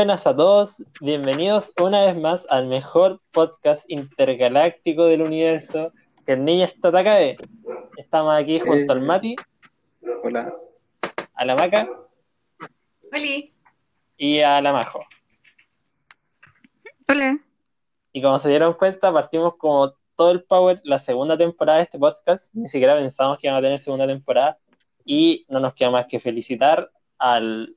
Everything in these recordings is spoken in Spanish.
Buenas a todos, bienvenidos una vez más al mejor podcast intergaláctico del universo, que el niño está Takae. Estamos aquí junto Eh. al Mati, Hola. a la Maca Oli. y a la Majo. Hola. Y como se dieron cuenta, partimos como todo el power la segunda temporada de este podcast. Ni siquiera pensamos que íbamos a tener segunda temporada. Y no nos queda más que felicitar al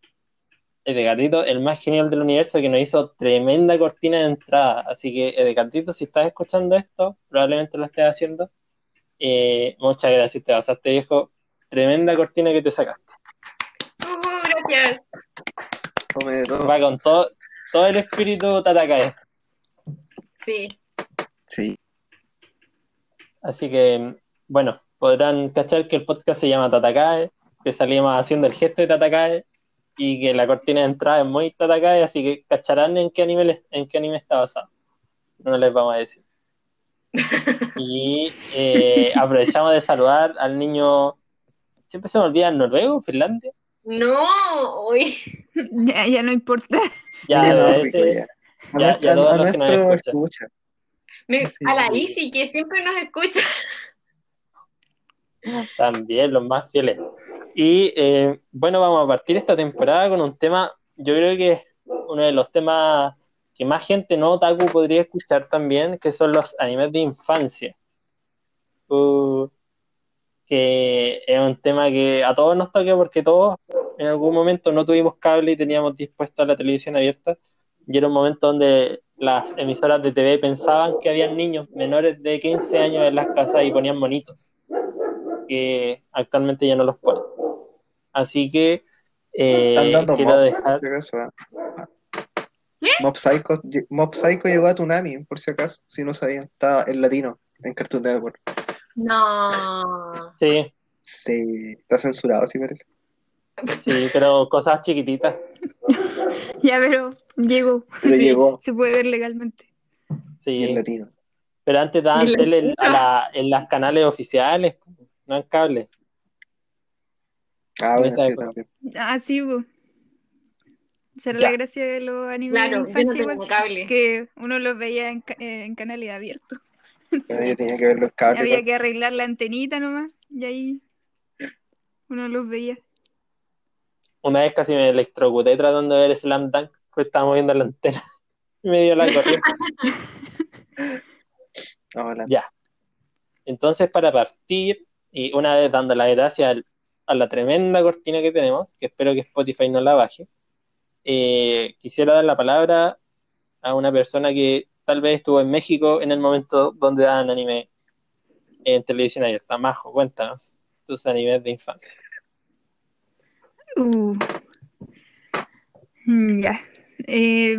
Edgarito, el más genial del universo, que nos hizo tremenda cortina de entrada. Así que, Edgarito, si estás escuchando esto, probablemente lo estés haciendo. Eh, muchas gracias, te pasaste, viejo. Tremenda cortina que te sacaste. Uh, gracias. Va con todo, todo el espíritu Tatakae. Sí. Sí. Así que, bueno, podrán cachar que el podcast se llama Tatakae, que salimos haciendo el gesto de Tatakae y que la cortina de entrada es muy Tatakae, así que cacharán en qué anime, les- en qué anime está basado. No les vamos a decir. Y eh, aprovechamos de saludar al niño, siempre se me olvida, ¿noruego? ¿Finlandia? No, uy. Ya, ya no importa. Ya, Niño no, ese- ya. Ya- ya todos los que nos nuestro escuchan. escucha. A la Isi, que siempre nos escucha. También los más fieles. Y eh, bueno, vamos a partir esta temporada con un tema, yo creo que uno de los temas que más gente no otaku podría escuchar también, que son los animes de infancia. Uh, que es un tema que a todos nos toca porque todos en algún momento no tuvimos cable y teníamos dispuesta la televisión abierta. Y era un momento donde las emisoras de TV pensaban que habían niños menores de 15 años en las casas y ponían monitos que actualmente ya no los ponen. Así que eh, Están dando quiero Mob, dejar. por si acaso. Mob Psycho, Mob Psycho llegó a Tsunami, por si acaso, si no sabían. Está en latino, en Cartoon Network. No. Sí, Sí, está censurado, sí parece. sí, pero cosas chiquititas. Ya, pero llegó. Pero llegó Se puede ver legalmente. y en Sí, latino. pero antes daban tele en, la- en las canales oficiales, no en cable. Ah, En bueno, esa sí, también. Ah, Ya. la gracia de los animes Claro, yo no tengo cable. que uno los veía en, eh, en canales abiertos. Pero yo tenía que ver los cables. Había ¿no? que arreglar la antenita nomás, y ahí uno los veía. Una vez casi me electrocuté tratando de ver Slam Dunk, pues estaba moviendo la antena y me dio la corriente. Hola. Ya. Entonces, para partir, y una vez dando las gracias al- a la tremenda cortina que tenemos, que espero que Spotify no la baje, eh, quisiera dar la palabra a una persona que tal vez estuvo en México en el momento donde daban anime en televisión abierta. Majo, cuéntanos tus animes de infancia. Uh. Mm, Ya. Eh,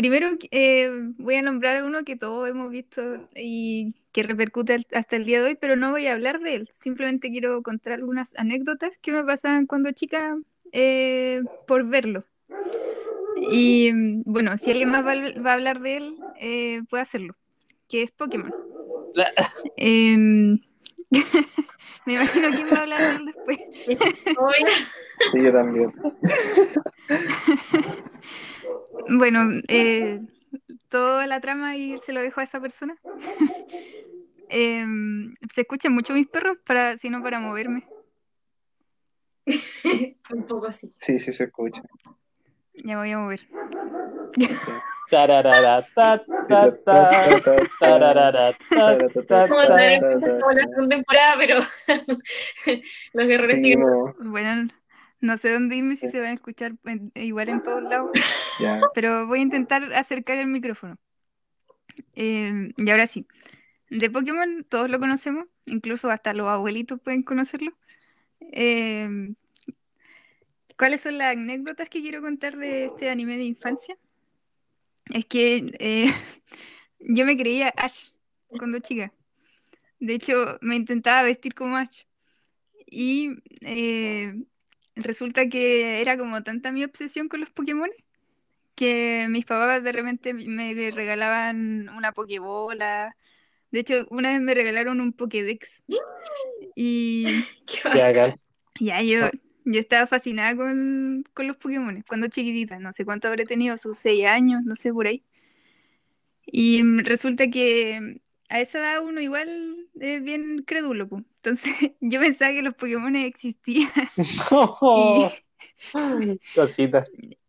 primero eh, voy a nombrar uno que todos hemos visto y que repercute hasta el día de hoy, pero no voy a hablar de él. Simplemente quiero contar algunas anécdotas que me pasaban cuando chica eh, por verlo. Y mm, bueno, si alguien más va, a- va a hablar de él, eh, puede hacerlo, que es Pokémon. me imagino quién va a hablar de él después. Sí, yo también. Bueno, eh, toda la trama y se lo dejo a esa persona. Em, se escuchan mucho mis perros, para, sino para moverme. Un poco sí. Sí, sí se escucha. Ya me voy a mover. Temporada, pero los guerreros siguen. Seguimos. Bueno, no sé dónde irme si se van a escuchar en- igual en todos lados, Ya. pero voy a intentar acercar el micrófono. Em, y ahora sí, de Pokémon todos lo conocemos, incluso hasta los abuelitos pueden conocerlo. Em, ¿cuáles son las anécdotas que quiero contar de este anime de infancia? Es que eh, yo me creía Ash cuando chica. De hecho, me intentaba vestir como Ash. Y eh, resulta que era como tanta mi obsesión con los Pokémon que mis papás de repente me regalaban una Pokébola. De hecho, una vez me regalaron un Pokédex. Y ya yo, yo estaba fascinada con, con los Pokémon cuando chiquitita, no sé cuánto habré tenido, sus seis años, no sé por ahí. Y mm, resulta que a esa edad uno igual es bien crédulo, po. Entonces yo pensaba que los Pokémon existían Cosita.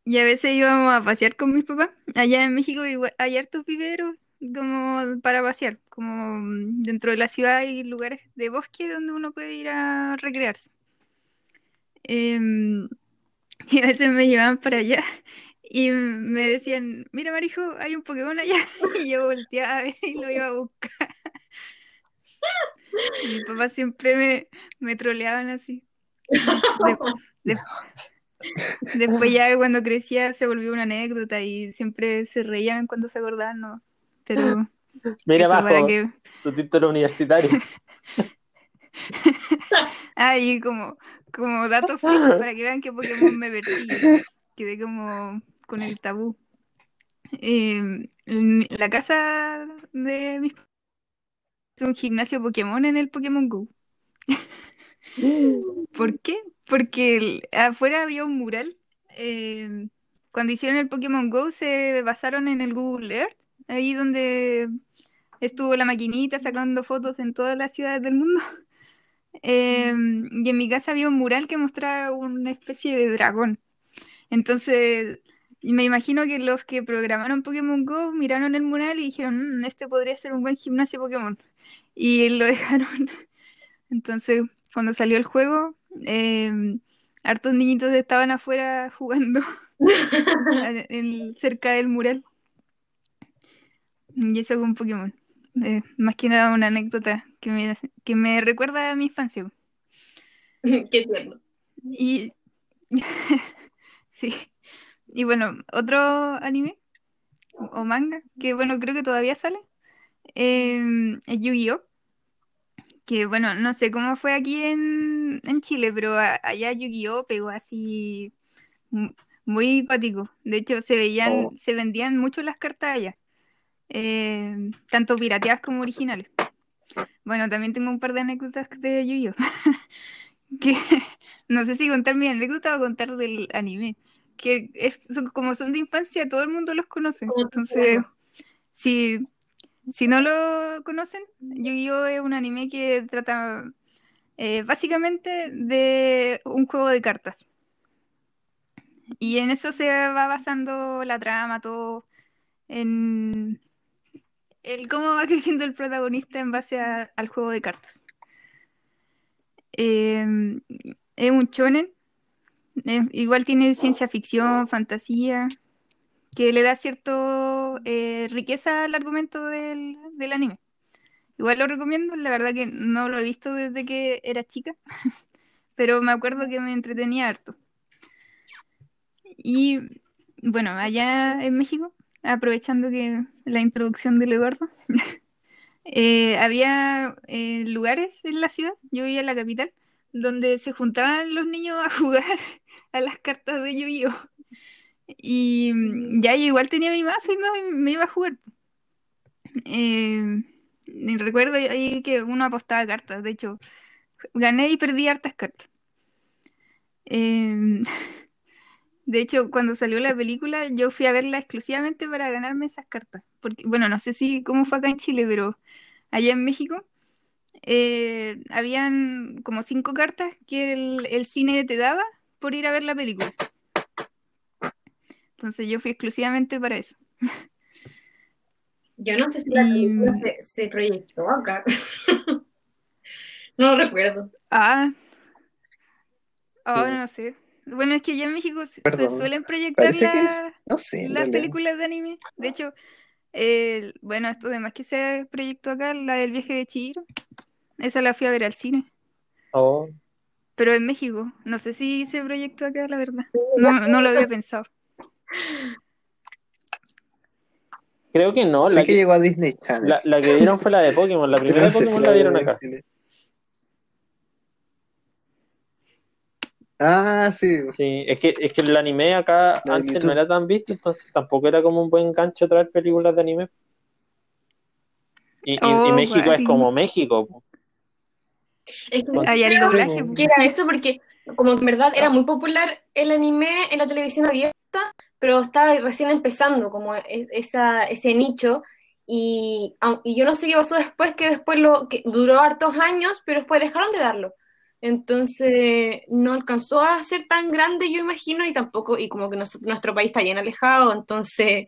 y a veces íbamos a pasear con mis papás. Allá en México igual hay hartos viveros como para pasear, como mm, dentro de la ciudad hay lugares de bosque donde uno puede ir a recrearse. Em, y a veces me llevaban para allá y me decían, mira Marijo, hay un Pokémon allá. Y yo volteaba a ver y lo iba a buscar. Y mis papás siempre me, me troleaban así. De- de- después ya cuando crecía se volvió una anécdota y siempre se reían cuando se acordaban, ¿no? Pero Mira eso para que... tu título universitario. Ah, y como, como dato freak, para que vean que Pokémon me vertí. Quedé como con el tabú. Eh, en la casa de mis es un gimnasio Pokémon en el Pokémon Go. ¿Por qué? Porque el- afuera había un mural. eh, cuando hicieron el Pokémon Go se basaron en el Google Earth, ahí donde estuvo la maquinita sacando fotos en todas las ciudades del mundo. Eh, y en mi casa había un mural que mostraba una especie de dragón. Entonces, me imagino que los que programaron Pokémon Go miraron el mural y dijeron, "Mm, este podría ser un buen gimnasio Pokémon. Y lo dejaron. Entonces, cuando salió el juego, eh, hartos niñitos estaban afuera jugando en- cerca del mural. Y eso con Pokémon. Eh, más que nada una anécdota que me, que me recuerda a mi infancia. Qué tierno. Y sí. Y bueno, otro anime o manga, que bueno, creo que todavía sale, eh, es Yu-Gi-Oh! Que bueno, no sé cómo fue aquí en, en Chile, pero a- allá Yu-Gi-Oh! pegó así mu- muy pático. De hecho, se veían, Oh. se vendían mucho las cartas allá, eh, tanto pirateadas como originales. Bueno, también tengo un par de anécdotas de Yu-Gi-Oh! que no sé si contar mi anécdota o contar del anime. Que es, son- como son de infancia, todo el mundo los conoce. Entonces, si, si no lo conocen, Yu-Gi-Oh! es un anime que trata eh, básicamente de un juego de cartas. Y en eso se va basando la trama, todo en el cómo va creciendo el protagonista en base al juego de cartas. Eh, es un shonen, eh, igual tiene ciencia ficción, fantasía, que le da cierto eh, riqueza al argumento del, del anime. Igual lo recomiendo, la verdad que no lo he visto desde que era chica, pero me acuerdo que me entretenía harto. Y bueno, allá en México, aprovechando que la introducción del Eduardo, eh, había eh, lugares en la ciudad, yo vivía en la capital, donde se juntaban los niños a jugar a las cartas de Yu-Gi-Oh! Y mm, ya yo igual tenía mi mazo y no me iba a jugar. Eh, recuerdo ahí que uno apostaba cartas, de hecho, gané y perdí hartas cartas. Eh, de hecho, cuando salió la película, yo fui a verla exclusivamente para ganarme esas cartas. Porque, bueno, no sé si cómo fue acá en Chile, pero allá en México eh, habían como cinco cartas que el, el cine te daba por ir a ver la película. Entonces yo fui exclusivamente para eso. Yo no sé si la Y- película se, se proyectó acá. No lo recuerdo. Ah, oh, Sí. no sé. Bueno, es que allá en México se, suelen proyectar Parece que la- no sé, en las realidad. películas de anime. De hecho, eh, bueno, esto demás que se proyectó acá, la del viaje de Chihiro. Esa la fui a ver al cine. Oh, Pero en México. No sé si se proyectó acá, la verdad. No, no lo había pensado. creo que no. La que que, llegó a Disney Channel. la, la que dieron fue la de Pokémon. La primera no de sé si Pokémon la dieron dieron acá. Ah, sí. Sí, es que, es que el anime acá La antes no era tan visto, entonces tampoco era como un buen gancho traer películas de anime. Y, y- y Oh, México es como México. Es que Allá el doblaje. que era eso porque como que en verdad era muy popular el anime en la televisión abierta, pero estaba recién empezando como es- esa, ese nicho. Y, y yo no sé qué pasó después, que después lo que duró hartos años, pero después dejaron de darlo. Entonces no alcanzó a ser tan grande, yo imagino, y tampoco, y como que nos- nuestro país está bien alejado, entonces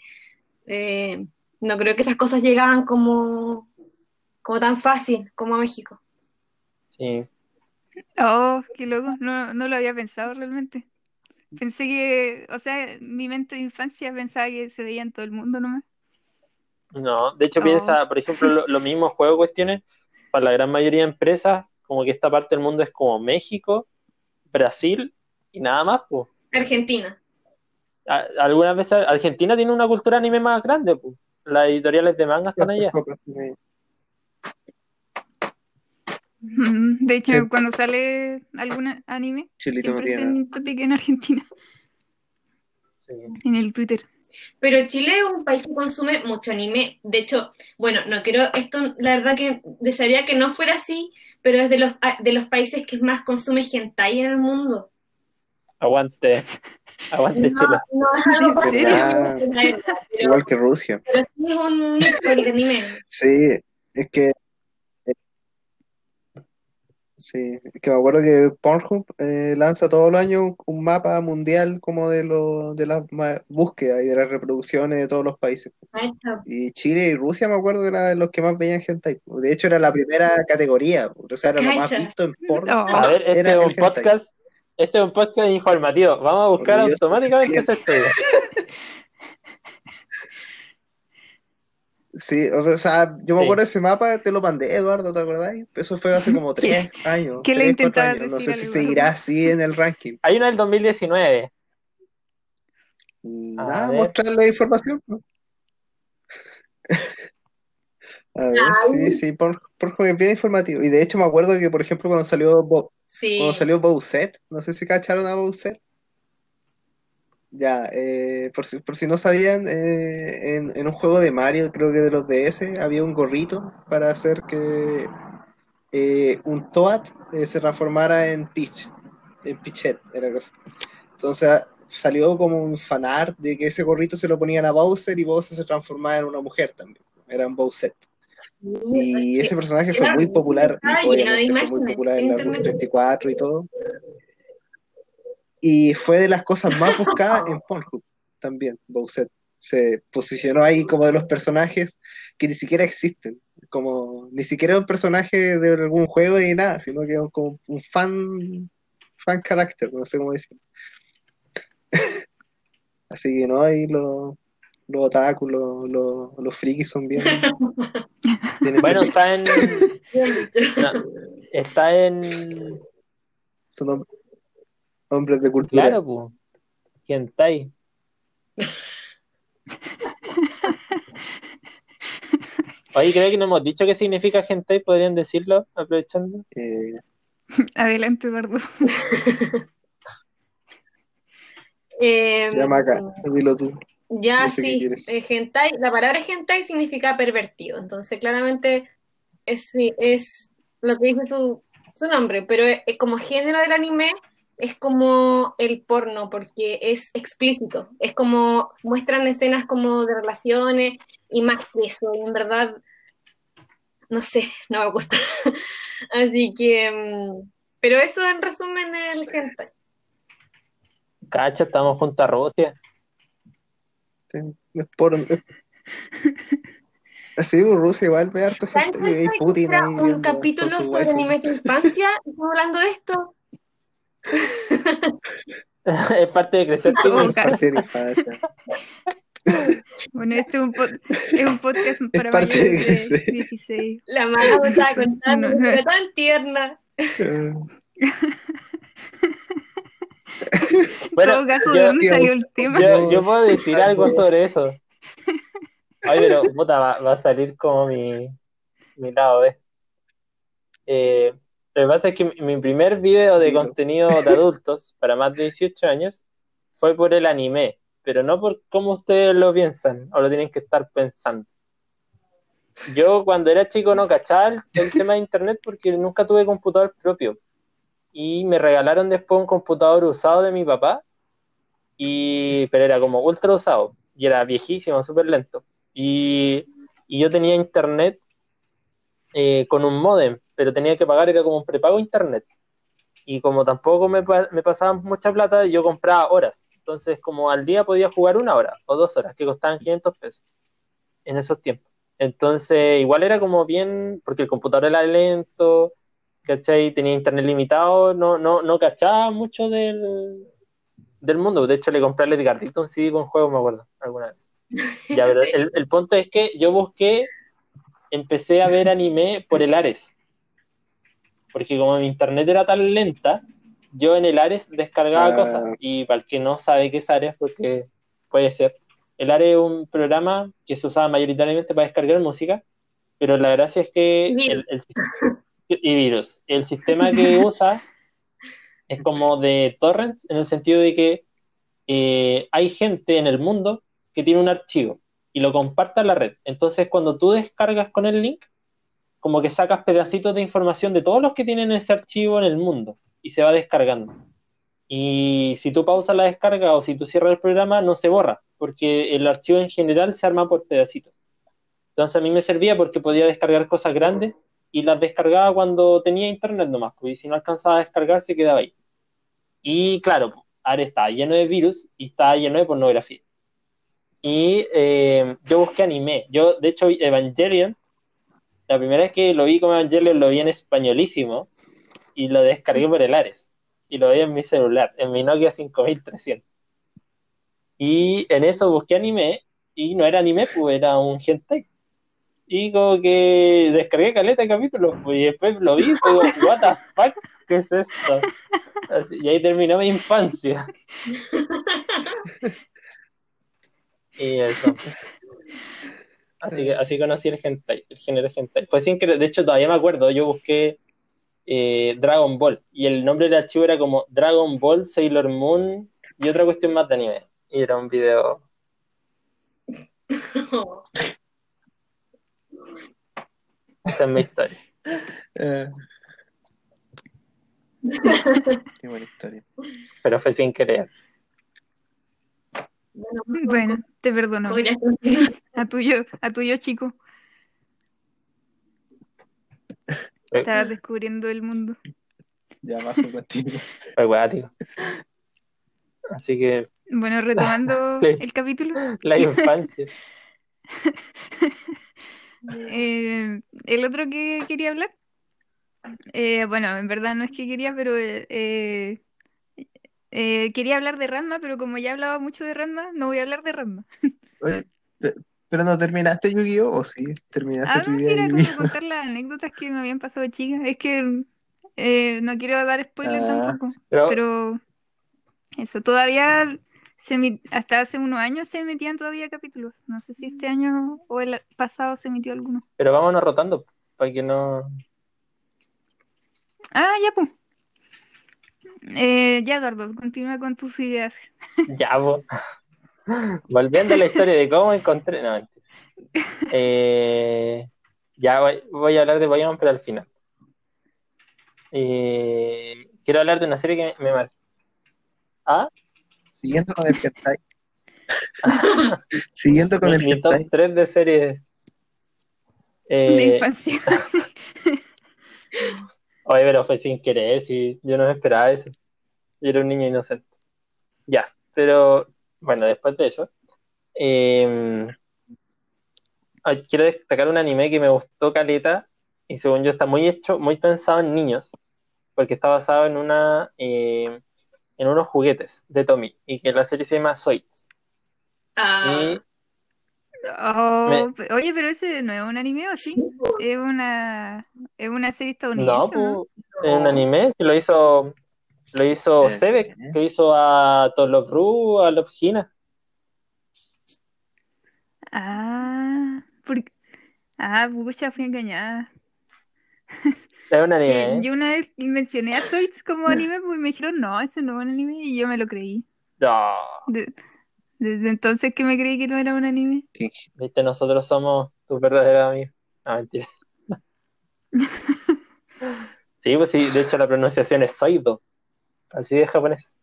eh, no creo que esas cosas llegaban como, como tan fácil como a México. Sí. Oh, qué loco, no, no lo había pensado realmente. Pensé que, o sea, mi mente de infancia pensaba que se veía en todo el mundo nomás. No, de hecho Oh. piensa, por ejemplo, lo- los mismos juegos cuestiones, para la gran mayoría de empresas, como que esta parte del mundo es como México, Brasil y nada más, pues. Argentina. A- Algunas veces Argentina tiene una cultura anime más grande, pues. Las editoriales de manga están allá. De hecho, Sí. cuando sale algún anime, Chilito siempre está en topic en Argentina, Sí. en el Twitter. Pero Chile es un país que consume mucho anime. De hecho, bueno, no quiero, esto la verdad que desearía que no fuera así, pero es de los, de los países que más consume hentai en el mundo. Aguante, aguante No, Chile. no es algo ¿En serio? la verdad, pero, Igual que Rusia. pero sí es un nicho el anime. Sí, es que. Sí, es que me acuerdo que Pornhub eh, lanza todos los años un mapa mundial como de, lo, de las ma- búsquedas y de las reproducciones de todos los países. Ahí está. Y Chile y Rusia me acuerdo que eran de los que más veían hentai. De hecho, era la primera categoría, o sea, era lo más visto en porno. No. A ver, este Era es un podcast, este es un podcast informativo. Vamos a buscar automáticamente ese estudio. Sí, o sea, yo me Sí. acuerdo de ese mapa, te lo mandé, Eduardo, ¿te acordáis? Eso fue hace como tres años. ¿Qué le tres, intentabas años. No sé si seguirá así en el ranking. Hay uno del 2019. Nada, mostrarle información. ¿no? A ver, sí, sí, por, por bien informativo. Y de hecho me acuerdo que, por ejemplo, cuando salió Bo- Sí. cuando salió Bowsette, no sé si cacharon a Bowsette. Ya, eh, por si, por si no sabían, eh, en, en un juego de Mario, creo que de los DS, había un gorrito para hacer que eh, un Toad eh, se transformara en Peach, en Pichette, era cosa. Entonces ah, salió como un fanart de que ese gorrito se lo ponían a Bowser y Bowser se transformaba en una mujer también, era un Bowsette. Y ese personaje fue muy popular, y obviamente fue muy popular en la Route internet. 34 y todo. Y fue de las cosas más buscadas en Pornhub también, Bowsette. Se posicionó ahí como de los personajes que ni siquiera existen. Como ni siquiera un personaje de algún juego ni nada, sino que como un fan, fan character, no sé cómo decirlo. Así que no, ahí los, los otakus, los, los, los frikis son bien. bien Bueno, está en. No, está en. Hombres de cultura. Claro, pues. Hentai. Oye, creo que no hemos dicho qué significa hentai, podrían decirlo, aprovechando. Eh, Adelante, Eduardo. Eh, se llama acá, dilo tú. Ya No sé qué sí, eh, hentai, la palabra hentai significa pervertido, entonces claramente es, es lo que dice su, su nombre, pero eh, como género del anime es como el porno, porque es explícito, es como muestran escenas como de relaciones y más que eso, y en verdad, no sé, no me gusta. Así que, mm, pero eso en resumen es el hentai. Cacha, estamos junto a Rusia. Sí, es por... es- Así, pues, Rusia igual ve harto gente ¿Saben y Putin ahí un capítulo sobre animes de infancia? ¿Estamos hablando de esto? es parte de crecer. Es parte de la infancia. Bueno, este es un, es un podcast para mayores de crecer. 16. La me estaba contando, No, no. era tan tierna. En Bueno, todo caso, ¿de yo, dónde yo- salió el tema? yo, yo puedo decir algo sobre eso. Oye, pero puta, va, va a salir como mi, mi lado B. Eh, lo que pasa es que mi, primer video de contenido de adultos para más de 18 años fue por el anime, pero no por cómo ustedes lo piensan o lo tienen que estar pensando. Yo cuando era chico no cachaba el, el tema de internet porque nunca tuve computador propio. y me regalaron después un computador usado de mi papá, y, pero era como ultra usado, y era viejísimo, súper lento. Y, y yo tenía internet eh, con un modem, pero tenía que pagar, era como un prepago internet. Y como tampoco me, me pasaban mucha plata, yo compraba horas. Entonces, como al día podía jugar una hora o dos horas, que costaban 500 pesos en esos tiempos. Entonces, igual era como bien, porque el computador era lento, ¿cachai? Tenía internet limitado, no, no, no cachaba mucho del, del mundo. De hecho, le compré al Edgardito un CD con juegos, me acuerdo, alguna vez. Ya, el, el punto es que yo busqué, empecé a ver anime por el Ares. Porque como mi internet era tan lenta, yo en el Ares descargaba Ah. cosas. Y para el que no sabe qué es Ares, porque puede ser. El Ares es un programa que se usaba mayoritariamente para descargar música, pero la gracia es que el- y virus. El sistema que usa es como de torrents, en el sentido de que eh, hay gente en el mundo que tiene un archivo y lo comparte a la red. Entonces, cuando tú descargas con el link, como que sacas pedacitos de información de todos los que tienen ese archivo en el mundo y se va descargando. Y si tú pausas la descarga o si tú cierras el programa, no se borra, porque el archivo en general se arma por pedacitos. Entonces a mí me servía porque podía descargar cosas grandes y las descargaba cuando tenía internet nomás, pues, y si no alcanzaba a descargar se quedaba ahí. Y claro, ahora está lleno de virus y está lleno de pornografía. Y eh, yo busqué anime. Yo, de hecho, Evangelion, la primera vez que lo vi como Evangelion lo vi en españolísimo y lo descargué por el Ares. Y lo vi en mi celular, en mi Nokia 5300. Y en eso busqué anime y no era anime, pues era un hentai. Y como que descargué caleta de capítulos, pues, y después lo vi, pues, digo, what the fuck, ¿qué es esto? Así- y ahí terminó mi infancia. Y eso. Así que así conocí el hentai, el género hentai. Fue sin querer, de hecho todavía me acuerdo, yo busqué eh, Dragon Ball y el nombre del archivo era como Dragon Ball, Sailor Moon y otra cuestión más de anime. Y era un video. Esa es mi historia. Eh. Qué buena historia. Pero fue sin querer. Bueno, te perdono. A tuyo, a tuyo chico. Estabas descubriendo el mundo. Ya bajo contigo. Fue guático. Así que Bueno, retomando el capítulo. la infancia. eh, el otro que quería hablar. eh, bueno, en verdad no es que quería, pero eh, eh, quería hablar de Ranma, pero como ya hablaba mucho de Ranma, no voy a hablar de Ranma. Oye, pero no terminaste Yu-Gi-Oh! ¿O sí? ¿Terminaste Ah, tu no, sí, idea era como contar las anécdotas que me habían pasado de chica. Es que eh, no quiero dar spoiler Ah. tampoco, Pero, pero eso, todavía se hasta hace unos años se emitían todavía capítulos. No sé si este año o el pasado se emitió alguno. pero vámonos rotando para que no. Ah, ya, pues. Eh, ya, Eduardo, continúa con tus ideas. Ya, po. Volviendo a la historia de cómo encontré. No. Eh, ya voy, voy a hablar de Pokémon, pero al final. Eh, quiero hablar de una serie que me, me marcó. ¿Ah? Siguiendo con el hentai. Siguiendo con Mi, el mi top hentai. 3 de series. De Eh, infancia. oye, pero fue sin querer, si yo no esperaba eso. Yo era un niño inocente. Ya, pero bueno, después de eso, eh, ay, quiero destacar un anime que me gustó caleta y según yo está muy hecho, muy pensado en niños, porque está basado en una eh, en unos juguetes de Tommy y que la serie se llama Zoids. Ah, Y Oh, Me- oye, pero ese no es un anime, ¿o sí? Es una, es una serie estadounidense, ¿no? pues, es un anime, lo hizo lo hizo Eh, Sebek, que hizo a Tolop Ru, a Love Hina. Ah, porque... Ah, pucha, fui engañada. Es un anime. yo una vez mencioné a Zoids como anime, pues me dijeron, no, ese no es un anime, y yo me lo creí. No, De- desde entonces que me creí que no era un anime. viste, nosotros somos tus verdaderos amigos. No, mentira. Sí, pues sí, de hecho la pronunciación es Soido, así de japonés.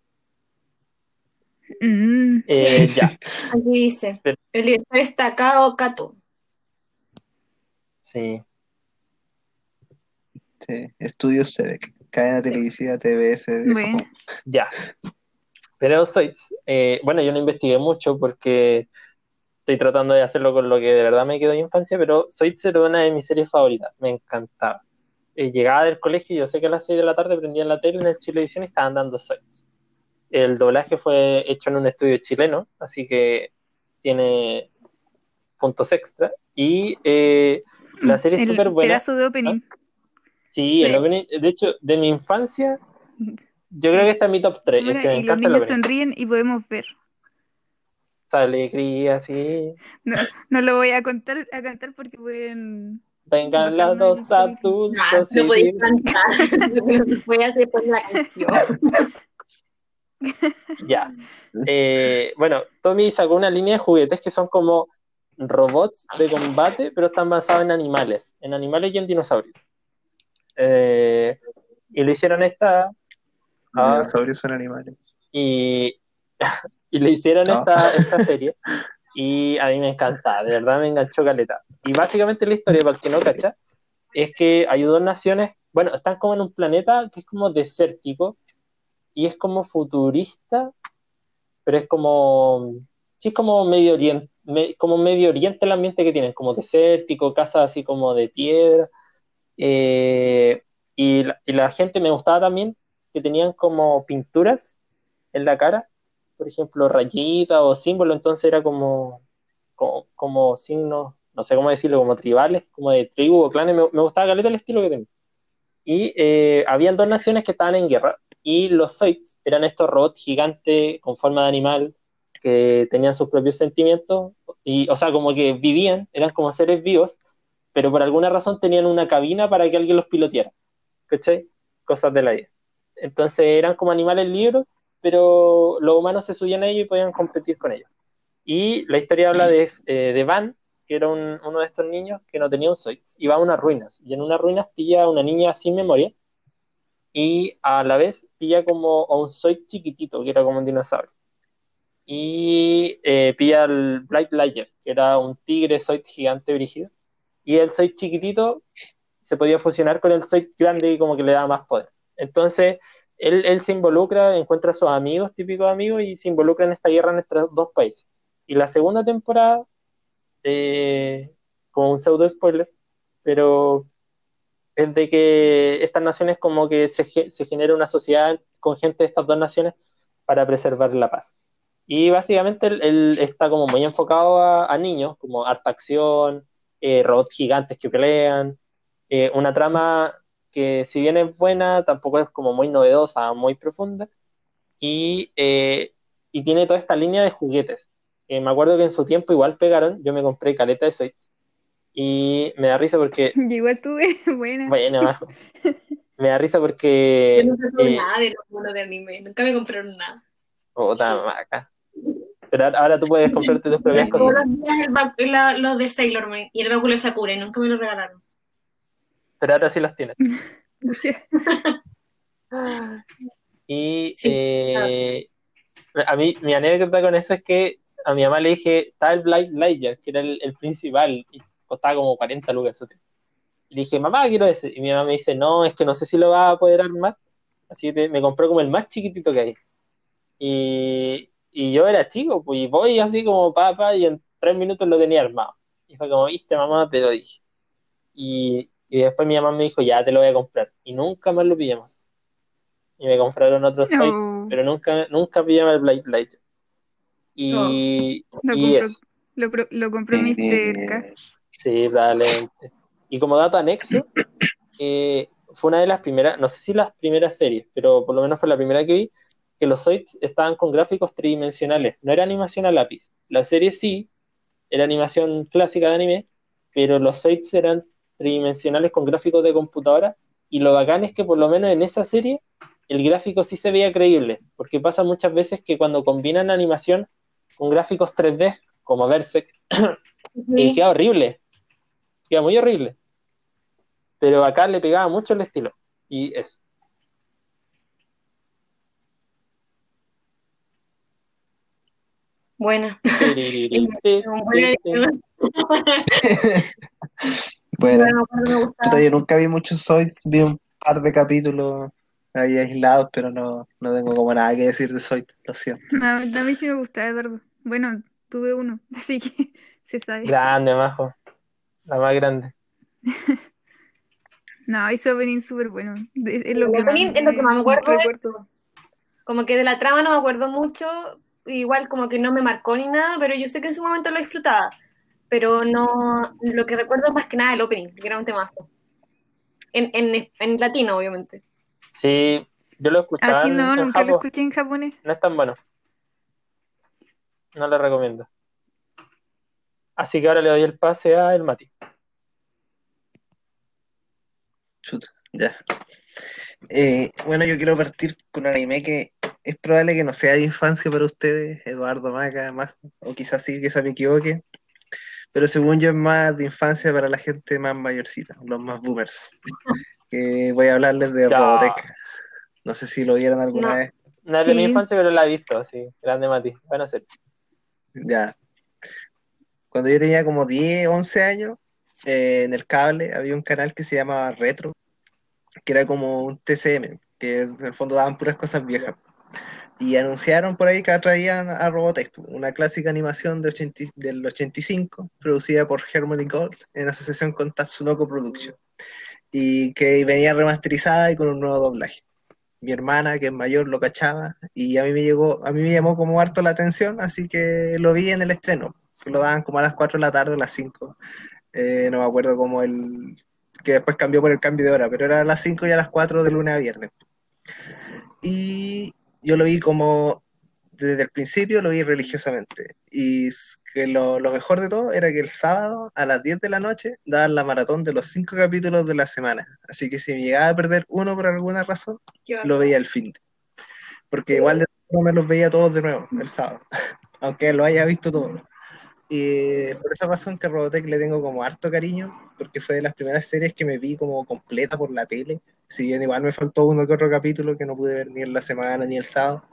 Mm, Eh, ya, Aquí dice. Pero- El director es Takao Kato. sí. Sí, Estudios SEDEC, cadena televisiva TBS de Bueno. Japón. Ya. Pero Zoids, eh, bueno, yo no investigué mucho porque estoy tratando de hacerlo con lo que de verdad me quedó de infancia, pero Zoids era una de mis series favoritas, me encantaba. Eh, llegaba del colegio, yo sé que a las 6 de la tarde prendían la tele en el Chilevisión y estaban dando Zoids. El doblaje fue hecho en un estudio chileno, así que tiene puntos extra. Y eh, la serie es el súper buena. pedazo de opening. Sí, el Sí. opening, de hecho, de mi infancia, yo creo que está en mi top 3. Es Mira, que me y los niños sonríen y podemos ver. Esa alegría, sí. No, no lo voy a contar a cantar porque pueden. Vengan los dos adultos. no y podéis cantar. Voy a hacer por la canción. Ya. Eh, bueno, Tommy sacó una línea de juguetes que son como robots de combate, pero están basados en animales, en animales y en dinosaurios. Eh, y lo hicieron esta. Los ah, dinosaurios son animales. y, y le hicieron esta, esta serie y a mí me encanta, de verdad me enganchó caleta. Y básicamente la historia, para el que no cacha, es que hay dos naciones, bueno, están como en un planeta que es como desértico y es como futurista, pero es como, sí es como medio oriente, me- como medio oriente el ambiente que tienen, como desértico, casas así como de piedra. Eh, y, la, y la gente me gustaba también que tenían como pinturas en la cara, por ejemplo, rayitas o símbolos, entonces era como, como, signos, no sé cómo decirlo, como tribales, como de tribu o clanes, me, me gustaba caleta el estilo que tenía. Y eh, habían dos naciones que estaban en guerra, y los Zoids eran estos robots gigantes con forma de animal que tenían sus propios sentimientos, y, o sea, como que vivían, eran como seres vivos, pero por alguna razón tenían una cabina para que alguien los piloteara, ¿cachai? Cosas de la vida. Entonces eran como animales libres, pero los humanos se subían a ellos y podían competir con ellos. Y la historia habla de, eh, de Van, que era un- uno de estos niños que no tenía un Zoids, va a unas ruinas, y en unas ruinas pilla a una niña sin memoria, y a la vez pilla como a un Zoid chiquitito, que era como un dinosaurio. Y eh, pilla al Blight Liger, que era un tigre Zoid gigante brígido, y el Zoid chiquitito se podía fusionar con el Zoid grande y como que le daba más poder. Entonces, él, se involucra, encuentra a sus amigos, típicos amigos, y se involucra en esta guerra en estos dos países. Y la segunda temporada, eh, como un pseudo spoiler, pero es de que estas naciones como que se, ge- se genera una sociedad con gente de estas dos naciones para preservar la paz. Y básicamente él, está como muy enfocado a, a niños, como harta acción, eh, robots gigantes que pelean, eh, una trama que si bien es buena, tampoco es como muy novedosa, muy profunda, y, eh, y tiene toda esta línea de juguetes. Eh, me acuerdo que en su tiempo igual pegaron, yo me compré caleta de Zoids, y me da risa porque, Yo igual tuve, buena. bueno, me da risa porque... Yo nunca tuve eh, nada de los monos de anime. Nunca me compraron nada. puta maca. Pero ahora- ahora tú puedes comprarte tus propias Todos cosas, los días los de Sailor Moon y el báculo de Sakura. y Nunca me lo regalaron. Pero ahora sí los tienes. Y Sí, eh, a mí, mi anécdota con eso es que a mi mamá le dije, está el Blind Liger, que era el, el principal, y costaba como 40 lucas. le dije, mamá, quiero ese. Y mi mamá me dice, no, es que no sé si lo va a poder armar. Así que me compró como el más chiquitito que hay. Y, y yo era chico, pues y voy así como papá, y en tres minutos lo tenía armado. Y fue como, viste, mamá, te lo dije. Y, y después mi mamá me dijo, ya te lo voy a comprar. Y nunca más lo pillamos. Y me compraron otro Oh, pero nunca, nunca pillamos el Blade Light. Y, lo, y eso, lo, lo compró Mr. K. sí, probablemente. Y como dato anexo, eh, fue una de las primeras, no sé si las primeras series, pero por lo menos fue la primera que vi, que los Zoids estaban con gráficos tridimensionales, no era animación a lápiz. La serie sí, era animación clásica de anime, pero los Zoids eran tridimensionales con gráficos de computadora, y lo bacán es que por lo menos en esa serie el gráfico sí se veía creíble, porque pasa muchas veces que cuando combinan animación con gráficos 3D, como Berserk, y queda horrible, queda muy horrible. Pero acá le pegaba mucho el estilo. Y eso. Buena. Bueno, puta, yo nunca vi muchos Zoids, vi un par de capítulos ahí aislados, pero no, no tengo como nada que decir de Zoid, lo siento. A, a mí sí me gusta, Eduardo. Bueno, tuve uno, así que se sabe. Grande, majo. La más grande. No, hizo opening súper bueno. Es, es lo que más opening es lo que más me acuerdo. recuerdo. Como que de la trama no me acuerdo mucho, igual como que no me marcó ni nada, pero yo sé que en su momento lo disfrutaba. Pero no, lo que recuerdo es más que nada el opening, que era un temazo. En, en, en latino, obviamente. Sí, yo lo escuchaba Así en, no, en nunca lo escuché en japonés. No es tan bueno. No lo recomiendo. Así que ahora le doy el pase a el Mati. Chuta, ya. Eh, bueno, yo quiero partir con un anime que es probable que no sea de infancia para ustedes, Eduardo Maca, más, o quizás sí, quizás me equivoque, pero según yo es más de infancia para la gente más mayorcita, los más boomers. Voy a hablarles de Ya. Robotech. No sé si lo vieron alguna No. vez. No es de mi Sí. infancia, pero la he visto, así. Grande Mati. Van a ser. Ya. Cuando yo tenía como 10, 11 años, eh, en el cable había un canal que se llamaba Retro, que era como un TCM, que en el fondo daban puras cosas viejas. Y anunciaron por ahí que traían a Robotech, una clásica animación de 80 del 85, producida por Harmony Gold en asociación con Tatsunoko Production, y que venía remasterizada y con un nuevo doblaje. Mi hermana, que es mayor, lo cachaba y a mí me llegó, a mí me llamó como harto la atención, así que lo vi en el estreno, lo daban como a las 4 de la tarde o las 5. Eh, no me acuerdo como el que después cambió por el cambio de hora, pero era a las 5 y a las 4 de lunes a viernes. Y yo lo vi como desde el principio lo vi religiosamente. Y que lo, lo mejor de todo era que el sábado a las 10 de la noche daban la maratón de los 5 capítulos de la semana. Así que si me llegaba a perder uno por alguna razón, lo veía el fin. Porque igual de no me los veía todos de nuevo el sábado, aunque lo haya visto todo. Y por esa razón que a Robotech le tengo como harto cariño, porque fue de las primeras series que me vi como completa por la tele. Si bien igual me faltó uno que otro capítulo que no pude ver ni en la semana ni el sábado.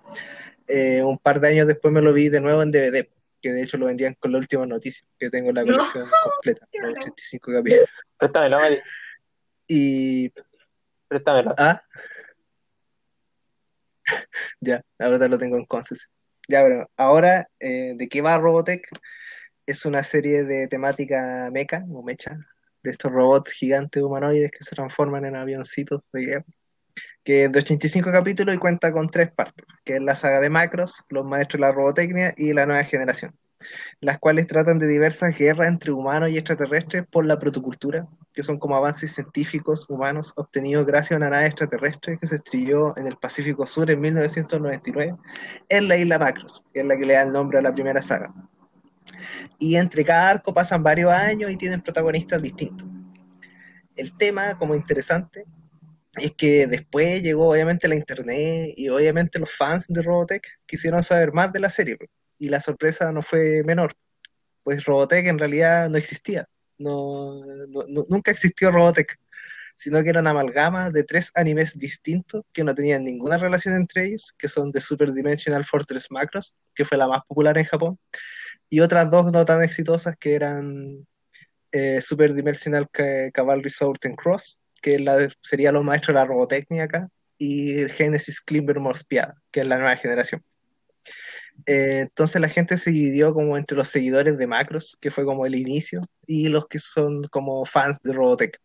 Eh, un par de años después me lo vi de nuevo en DVD, que de hecho lo vendían con la última noticia, que tengo la No. colección completa, los 85 capítulos. Préstamelo, Mati. Y Préstamelo. Ah. Ya, ahora lo tengo en concesión. Ya, bueno, ahora, eh, ¿de qué va Robotech? Es una serie de temática mecha o mecha, de estos robots gigantes humanoides que se transforman en avioncitos de guerra, que es de 85 capítulos y cuenta con tres partes, que es la saga de Macros, los maestros de la robotecnia y la nueva generación, las cuales tratan de diversas guerras entre humanos y extraterrestres por la protocultura, que son como avances científicos humanos obtenidos gracias a una nave extraterrestre que se estrelló en el Pacífico Sur en 1999 en la isla Macros, que es la que le da el nombre a la primera saga. Y entre cada arco pasan varios años y tienen protagonistas distintos. El tema, como interesante, es que después llegó obviamente la internet y obviamente los fans de Robotech quisieron saber más de la serie. Y la sorpresa no fue menor, pues Robotech en realidad no existía. No- nunca existió Robotech, sino que era una amalgama de tres animes distintos que no tenían ninguna relación entre ellos, que son The Super Dimensional Fortress Macros, que fue la más popular en Japón, y otras dos no tan exitosas que eran eh, Super Dimensional Ca- Cavalry Sword and Cross, que la sería los maestros de la robotecnia acá, y Genesis Climber Morspiada, que es la nueva generación. Eh, entonces la gente se dividió como entre los seguidores de Macros, que fue como el inicio, y los que son como fans de Robotech.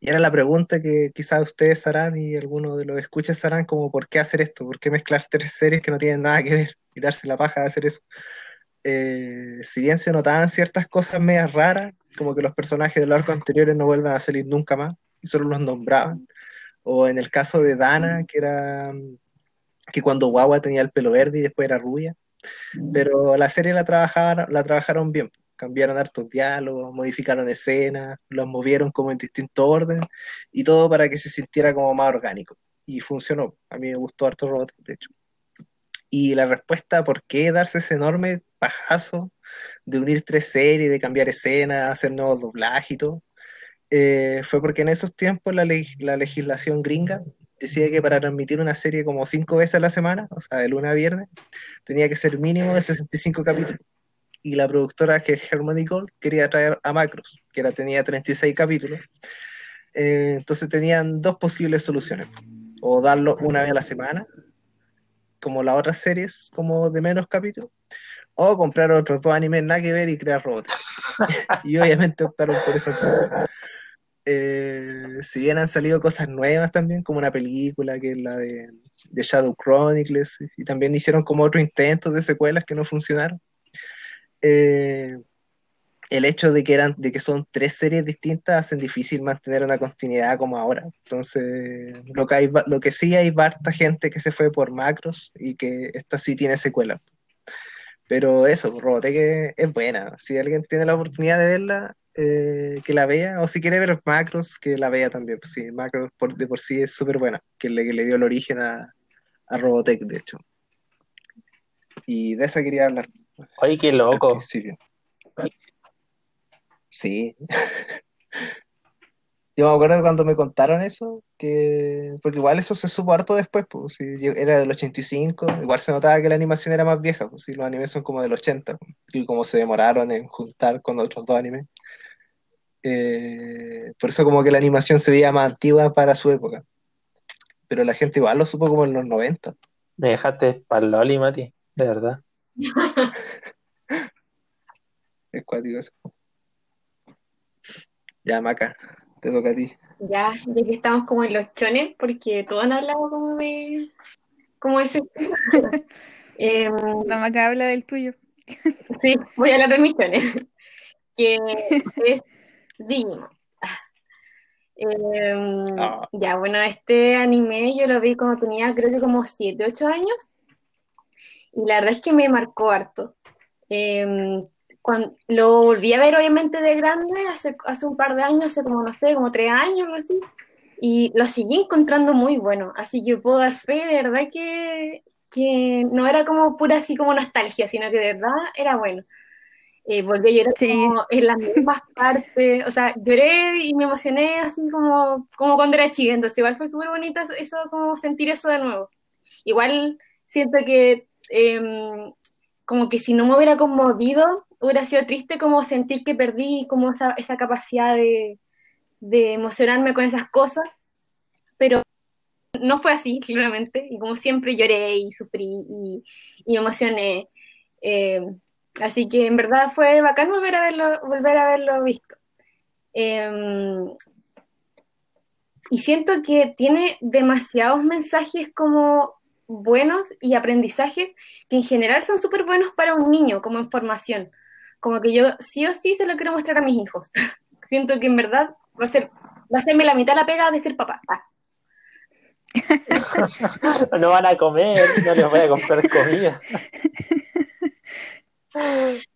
Y era la pregunta que quizás ustedes harán y algunos de los escuchas harán como ¿por qué hacer esto? ¿Por qué mezclar tres series que no tienen nada que ver y darse la paja de hacer eso? Eh, si bien se notaban ciertas cosas medias raras, como que los personajes del arco anteriores no vuelvan a salir nunca más y solo los nombraban, o en el caso de Dana, que era que cuando Guagua tenía el pelo verde y después era rubia, pero la serie la trabajaron, la trabajaron bien, cambiaron hartos diálogos, modificaron escenas, los movieron como en distinto orden y todo para que se sintiera como más orgánico. Y funcionó. A mí me gustó harto Robotech, de hecho. Y la respuesta a por qué darse ese enorme de unir tres series, de cambiar escenas, hacer nuevos doblajes y todo, eh, fue porque en esos tiempos la, la legislación gringa decía que para transmitir una serie como cinco veces a la semana, o sea, de lunes a viernes, tenía que ser mínimo de 65 capítulos. Y la productora que es Harmony Gold quería traer a Macros, que era, tenía 36 capítulos. Eh, entonces tenían dos posibles soluciones. O darlo una vez a la semana, como las otras series, como de menos capítulos, o comprar otros dos animes nada que ver y crear robots. y obviamente optaron por esa opción. Eh, si bien han salido cosas nuevas también, como una película que es la de, de Shadow Chronicles, y también hicieron como otros intentos de secuelas que no funcionaron. Eh, el hecho de que eran, de que son tres series distintas hacen difícil mantener una continuidad como ahora. Entonces, lo que hay, lo que sí hay harta gente que se fue por macros y que esta sí tiene secuela. Pero eso, Robotech es buena. Si alguien tiene la oportunidad de verla, eh, que la vea. O si quiere ver macros, que la vea también. Pues sí, macros por, de por sí es súper buena. Que le, que le dio el origen a, a Robotech, de hecho. Y de esa quería hablar. Oye, qué loco. Sí. Yo me acuerdo cuando me contaron eso, que porque igual eso se supo harto después, pues, si era del 85, igual se notaba que la animación era más vieja, pues, si los animes son como del 80, pues, y como se demoraron en juntar con otros dos animes. Eh, por eso como que la animación se veía más antigua para su época. Pero la gente igual lo supo como en los 90. Me dejaste para Loli, Mati, de verdad. Es cuático eso. Ya, Maca, te toca a ti. Ya, ya que estamos como en los chones, porque todos han hablado como de, como ese. Eh, La maca habla del tuyo. sí, voy a hablar de mis chones, que es Digimon. Eh, Ah. ya, bueno, este anime yo lo vi cuando tenía creo que como 7, 8 años, y la verdad es que me marcó harto. Eh, cuando, lo volví a ver obviamente de grande, hace, hace un par de años, hace como, no sé, como 3 años, algo así, y lo seguí encontrando muy bueno, así que puedo dar fe, de verdad que, que no era como pura así como nostalgia, sino que de verdad era bueno. Eh, volví a llorar Sí. como en las mismas partes, o sea, lloré y me emocioné así como, como cuando era chica, entonces igual fue súper bonito eso, como sentir eso de nuevo. Igual siento que em, como que si no me hubiera conmovido, hubiera sido triste como sentir que perdí como esa, esa capacidad de, de emocionarme con esas cosas, pero no fue así, claramente, y como siempre lloré y sufrí y, y emocioné. Eh, así que en verdad fue bacán volver a verlo, volver a verlo visto. Eh, y siento que tiene demasiados mensajes como buenos y aprendizajes que en general son súper buenos para un niño como en formación. Como que yo sí o sí se lo quiero mostrar a mis hijos. siento que en verdad va a ser, va a serme la mitad la pega de ser papá. Ah. No van a comer, no les voy a comprar comida.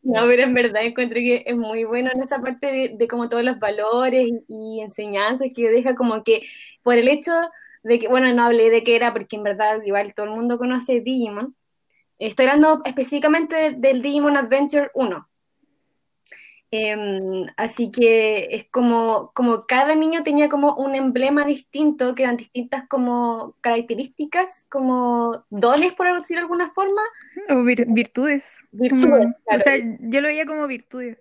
No, pero en verdad encuentro que es muy bueno en esa parte de, de como todos los valores y enseñanzas que deja como que por el hecho de que, bueno, no hablé de qué era porque en verdad igual todo el mundo conoce Digimon. Estoy hablando específicamente del Digimon Adventure 1. Em, así que es como, como cada niño tenía como un emblema distinto, que eran distintas como características, como dones, por decirlo de alguna forma. O vir- virtudes. Virtudes, claro. O sea, yo lo veía como virtudes.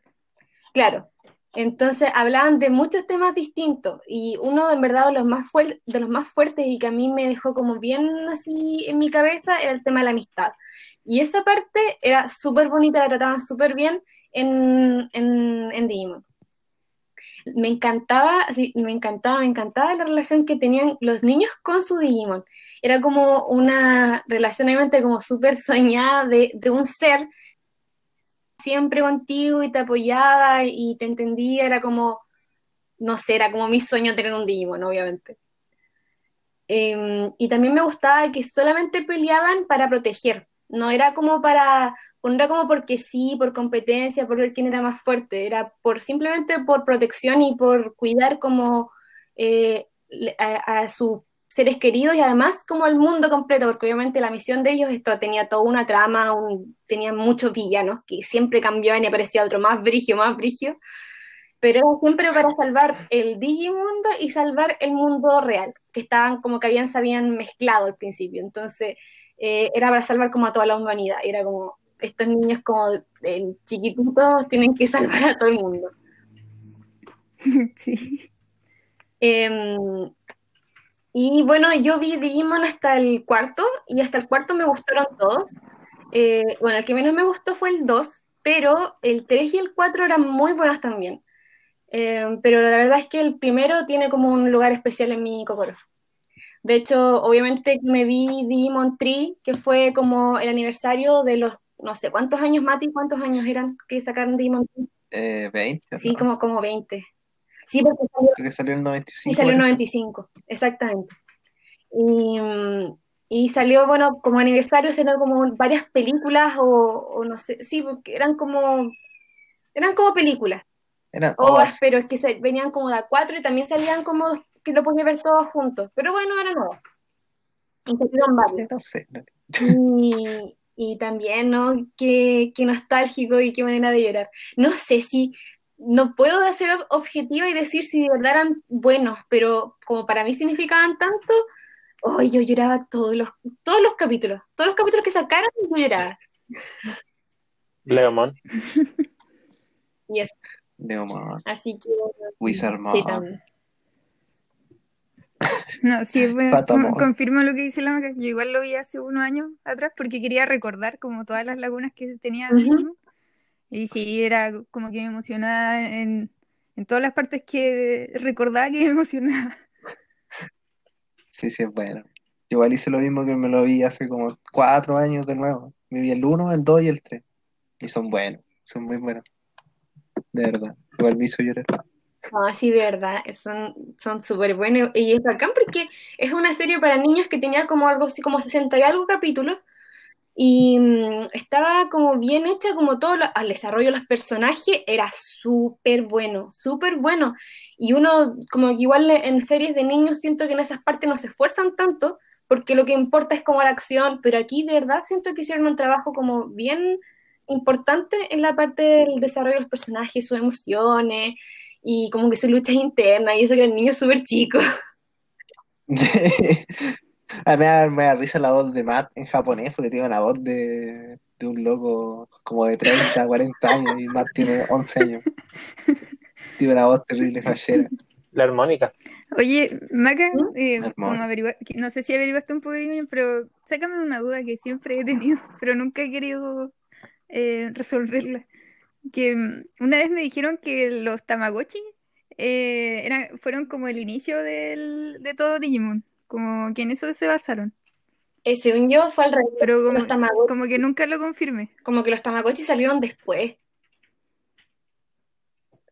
Claro. Entonces hablaban de muchos temas distintos y uno en verdad de los más de los más fuertes y que a mí me dejó como bien así en mi cabeza era el tema de la amistad. Y esa parte era súper bonita, la trataban súper bien en, en, en Digimon. Me encantaba, sí, me encantaba, me encantaba la relación que tenían los niños con su Digimon. Era como una relación obviamente como súper soñada de, de un ser siempre contigo y te apoyaba y te entendía, era como, no sé, era como mi sueño tener un Digimon, obviamente. Eh, y también me gustaba que solamente peleaban para proteger, no era como para, no era como porque sí, por competencia, por ver quién era más fuerte, era por simplemente por protección y por cuidar como eh, a, sus seres queridos y además como al mundo completo, porque obviamente la misión de ellos esto tenía toda una trama, un, muchos villanos que siempre cambiaban y aparecía otro más brigio, más brigio. pero siempre para salvar el Digimundo y salvar el mundo real, que estaban como que habían, se habían mezclado al principio, entonces eh, era para salvar como a toda la humanidad, era como estos niños como eh, chiquititos tienen que salvar a todo el mundo. Sí. Em, y bueno, yo vi Digimon hasta el cuarto, y hasta el cuarto me gustaron todos. Eh, bueno, el que menos me gustó fue el 2, pero el 3 y el 4 eran muy buenos también. Em, pero la verdad es que el primero tiene como un lugar especial en mi cocoro. De hecho, obviamente me vi Digimon Tree, que fue como el aniversario de los, no sé, ¿cuántos años, Mati? ¿Cuántos años eran que sacaron Tree? Eh, 20. Sí, ¿no? como, como 20. Sí, porque salió, Creo que salió el 95. sí, salió en parece. 95, exactamente. Y, mm, y salió, bueno, como aniversario, salió como varias películas o, o no sé, sí, porque eran como, eran como películas. Eran OVAs, ovas. pero es que se, venían como de a cuatro y también salían como que lo podía ver todos juntos. Pero bueno, eran nuevos. Y salieron varios. No sé. no. Y, y también, ¿no? Qué, qué nostálgico y qué manera de llorar. No sé si, no puedo ser ob- objetiva y decir si de verdad eran buenos, pero como para mí significaban tanto, hoy yo lloraba todos los, todos los capítulos. Todos los capítulos que sacaron, yo lloraba. Leomon. Y eso, Neomon, así que Wizardmon. sí, también. No, sí, bueno, confirmo lo que dice la Maca. Yo igual lo vi hace unos años atrás porque quería recordar como todas las lagunas que tenía Ujú. Digimon. Y sí, era como que me emocionaba en, en todas las partes que recordaba que me emocionaba. Sí, sí, es bueno. Yo igual hice lo mismo que me lo vi hace como cuatro años de nuevo. Me vi el 1, el 2 y el 3. Y son buenos, son muy buenos. De verdad. Igual me hizo llorar. Sí, de verdad, son son súper buenos. Y es bacán porque es una serie para niños que tenía como algo así, como 60 y algo capítulos. Y mm, estaba como bien hecha, como todo lo- el desarrollo de los personajes era súper bueno, súper bueno. Y uno, como que igual en series de niños, siento que en esas partes no se esfuerzan tanto, porque lo que importa es como la acción, pero aquí de verdad siento que hicieron un trabajo como bien importante en la parte del desarrollo de los personajes, sus emociones y como que sus luchas internas, y eso que el niño es súper chico. A mí me da, risa la voz de Matt en japonés porque tiene una voz de, de un loco como de 30, 40 años y Matt tiene 11 años. Tiene una voz terrible, fachera. La armónica. Oye, Maca, ¿Mm? eh, como no sé si averiguaste un mí, pero sácame una duda que siempre he tenido, pero nunca he querido eh, resolverla. Que mm, una vez me dijeron que los Tamagotchi eh, eran, fueron como el inicio del, de todo Digimon, como que en eso se basaron, Eh, según yo, fue al revés. pero como, Los Tamagotchi, como que nunca lo confirmé. como que los Tamagotchi salieron después.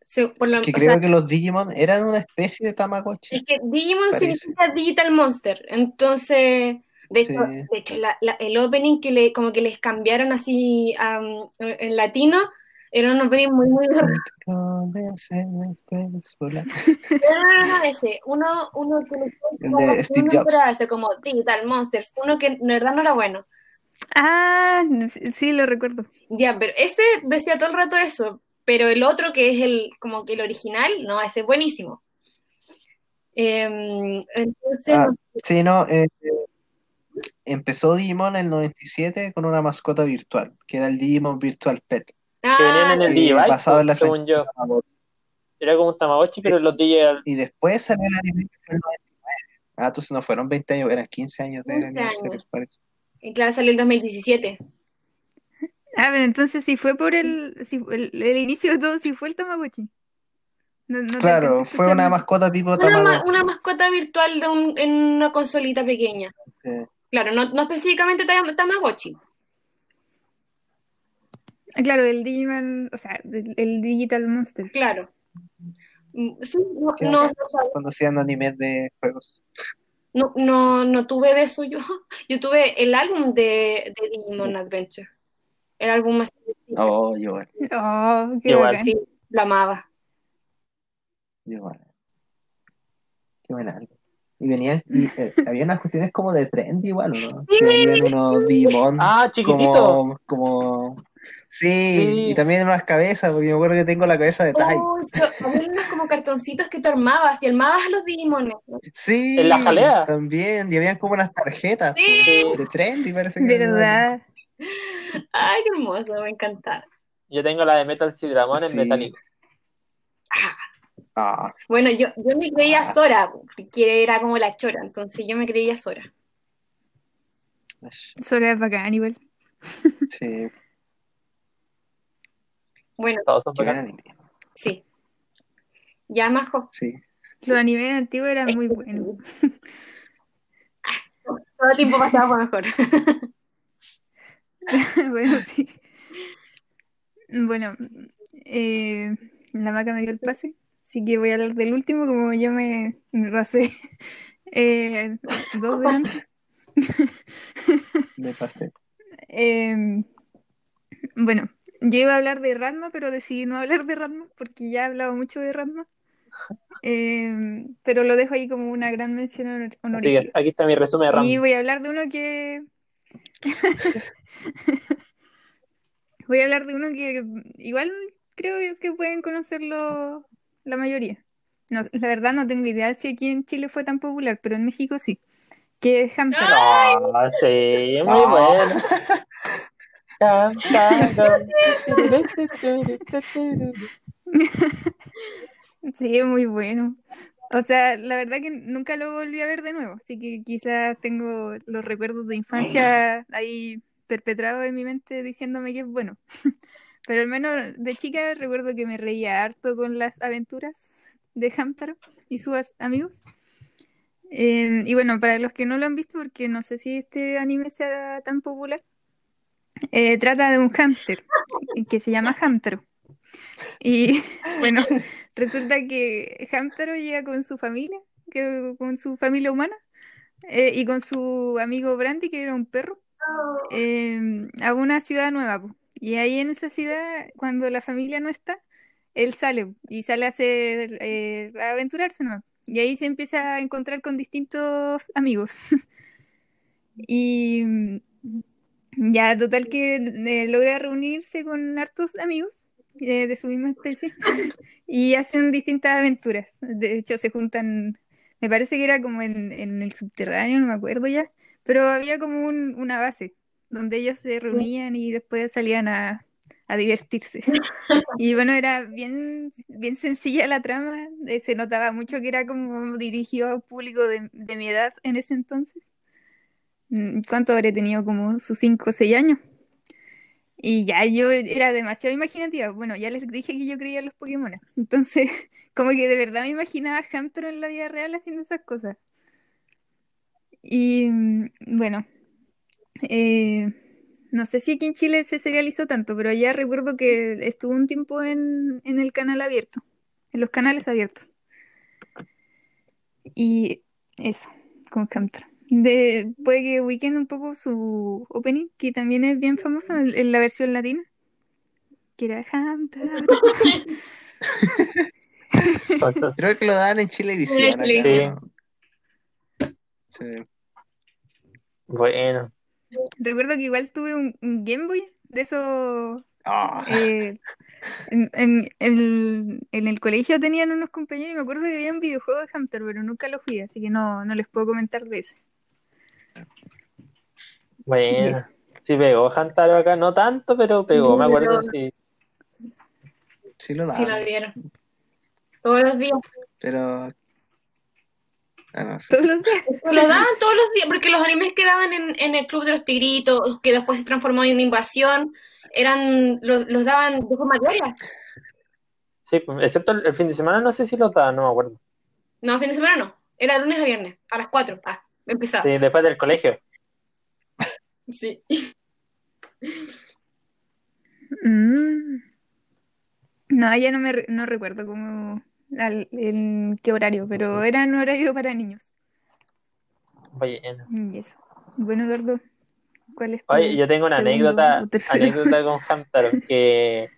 Se- por lo- Que creo sea, que los Digimon eran una especie de Tamagotchi. es que Digimon Parece. significa Digital Monster. Entonces, de Sí. hecho, de hecho la- la- el opening que le, como que les cambiaron así am, en latino, era un opening muy, muy No, no, no, ese. Uno, uno que Steve Jobs. ese como Digital Monsters, uno que en verdad no era bueno. Ah, no sí, lo recuerdo. Ya, pero ese decía todo el rato eso, pero el otro que es el como que el original, no, ese es buenísimo. Em, entonces, Ah, sí, no. eh, empezó Digimon en el 97 con una mascota virtual, que era el Digimon Virtual Pet. Ah, Que venían en el Digivice, basado en la según yo. Era como un Tamagotchi, pero los DJ Y después salió el anime en el 99. Ah, entonces no fueron 20 años, eran 15 años de 15 aniversario, años. parece. y claro, salió en 2017. Ah, pero entonces si fue por el, si fue el, el inicio de todo, si fue el Tamagotchi. No, no te Claro, fue una mascota tipo Tamagotchi. una mascota virtual de un- en una consolita pequeña. Sí. Claro, no, no específicamente Tam- Tamagotchi. Claro, el Digimon, o sea, el, el Digital Monster. Claro. Mm, Sí, no, no, no hacían animes de juegos. No, no, no tuve de eso yo. Yo tuve el álbum de, de Digimon Adventure. El álbum más Oh, yo igual, Oh, qué Igual. bacán. sí, lo amaba. yo igual. Qué buen álbum. Y venían, y, eh, había unas cuestiones como de trend igual, ¿o ¿no? Que venían unos Digimon Ah, chiquitito. como, como, Sí, Sí. y también unas cabezas, porque me acuerdo que tengo la cabeza de Tai. Había unos como cartoncitos que tú armabas y armabas a los Digimones. Sí, ¿En la jalea? también, y habían como unas tarjetas Sí. po, de Trendy, parece que ¿Verdad? Ay, qué hermoso, me encantaba. Yo tengo la de Metal Sidramon en Sí. metálico. Ah, Bueno, yo, yo me creía Sora, que era como la chora, entonces yo me creía Sora. Sora es bacán igual. sí, Bueno, Todos son bacanes. anime. sí. Ya, Majo, Sí. Los animes antiguos eran muy buenos. todo el tiempo pasaba por mejor. bueno, sí. Bueno, eh, la maca me dio el pase, así que voy a hablar del último, como yo me, me rasé eh, dos delante. Me pasé. Eh, bueno, yo iba a hablar de Ranma, pero decidí no hablar de Ranma porque ya he hablado mucho de Ranma. Eh, pero lo dejo ahí como una gran mención honor- honorífica. aquí está mi resumen de RAM. Y voy a hablar de uno que. Voy a hablar de uno que igual creo que pueden conocerlo la mayoría. No, la verdad no tengo idea si aquí en Chile fue tan popular, pero en México sí. Que es Hamtaro. Ah, sí, muy Ah. bueno. Sí, muy bueno. O sea, la verdad que nunca lo volví a ver de nuevo, así que quizás tengo los recuerdos de infancia ahí perpetrados en mi mente diciéndome que es bueno. Pero al menos de chica recuerdo que me reía harto con las aventuras de Hamtaro y sus amigos. Eh, y bueno, para los que no lo han visto, porque no sé si este anime sea tan popular, eh, trata de un hámster que se llama Hamtaro. Y bueno, resulta que Hamtaro llega con su familia, que, con su familia humana, eh, y con su amigo Brandy, que era un perro, eh, a una ciudad nueva. po. Y ahí en esa ciudad, cuando la familia no está, él sale y sale a hacer, eh, aventurarse nomás. Y ahí se empieza a encontrar con distintos amigos. Y ya, total que eh, logra reunirse con hartos amigos eh, de su misma especie y hacen distintas aventuras. De hecho, se juntan, me parece que era como en, en el subterráneo, no me acuerdo ya, pero había como un- una base donde ellos se reunían y después salían a, a divertirse. Y bueno, era bien, bien sencilla la trama, eh, se notaba mucho que era como dirigido a un público de, de mi edad en ese entonces. Mm, ¿Cuánto habré tenido? Como sus 5 o 6 años. Y ya yo era demasiado imaginativa. Bueno, ya les dije que yo creía en los Pokémon. Entonces, como que de verdad me imaginaba a en la vida real haciendo esas cosas. Y mm, bueno, eh, no sé si aquí en Chile se serializó tanto, pero allá recuerdo que estuvo un tiempo en, en el canal abierto, en los canales abiertos. Y eso, con Hamtaro. De, puede que ubiquen un poco su opening, que también es bien famoso en, en la versión latina. Que era Creo que lo dan en Chilevisión. ¿no? Sí. bueno. Recuerdo que igual tuve un, un Game Boy de esos Ah, Eh, en, en- en- en el colegio tenían unos compañeros y me acuerdo que había un videojuego de Hamster, pero nunca lo jugué, así que no, no les puedo comentar de ese. Bueno, sí pegó Hantaro acá, no tanto, pero pegó, me acuerdo, sí. sí lo dan. Sí lo dieron. Todos los días. Pero. Ah, no, sí. Todos los días. Lo daban todos los días, porque los animes que daban en, en el Club de los Tigritos, que después se transformó en Invasión, eran los, los daban de forma diaria. Sí, excepto el, el fin de semana, no sé si lo da, no me acuerdo. No, fin de semana no. Era de lunes a viernes, a las 4. Ah, empezaba. Sí, después del colegio. Sí. Mm. No, ya no me re- no recuerdo cómo al- en qué horario, pero era en horario para niños. Bueno. Y eso. Bueno, Eduardo, ¿cuál es tu Oye, yo tengo una segundo anécdota, o tercero? anécdota con Hamtaro, que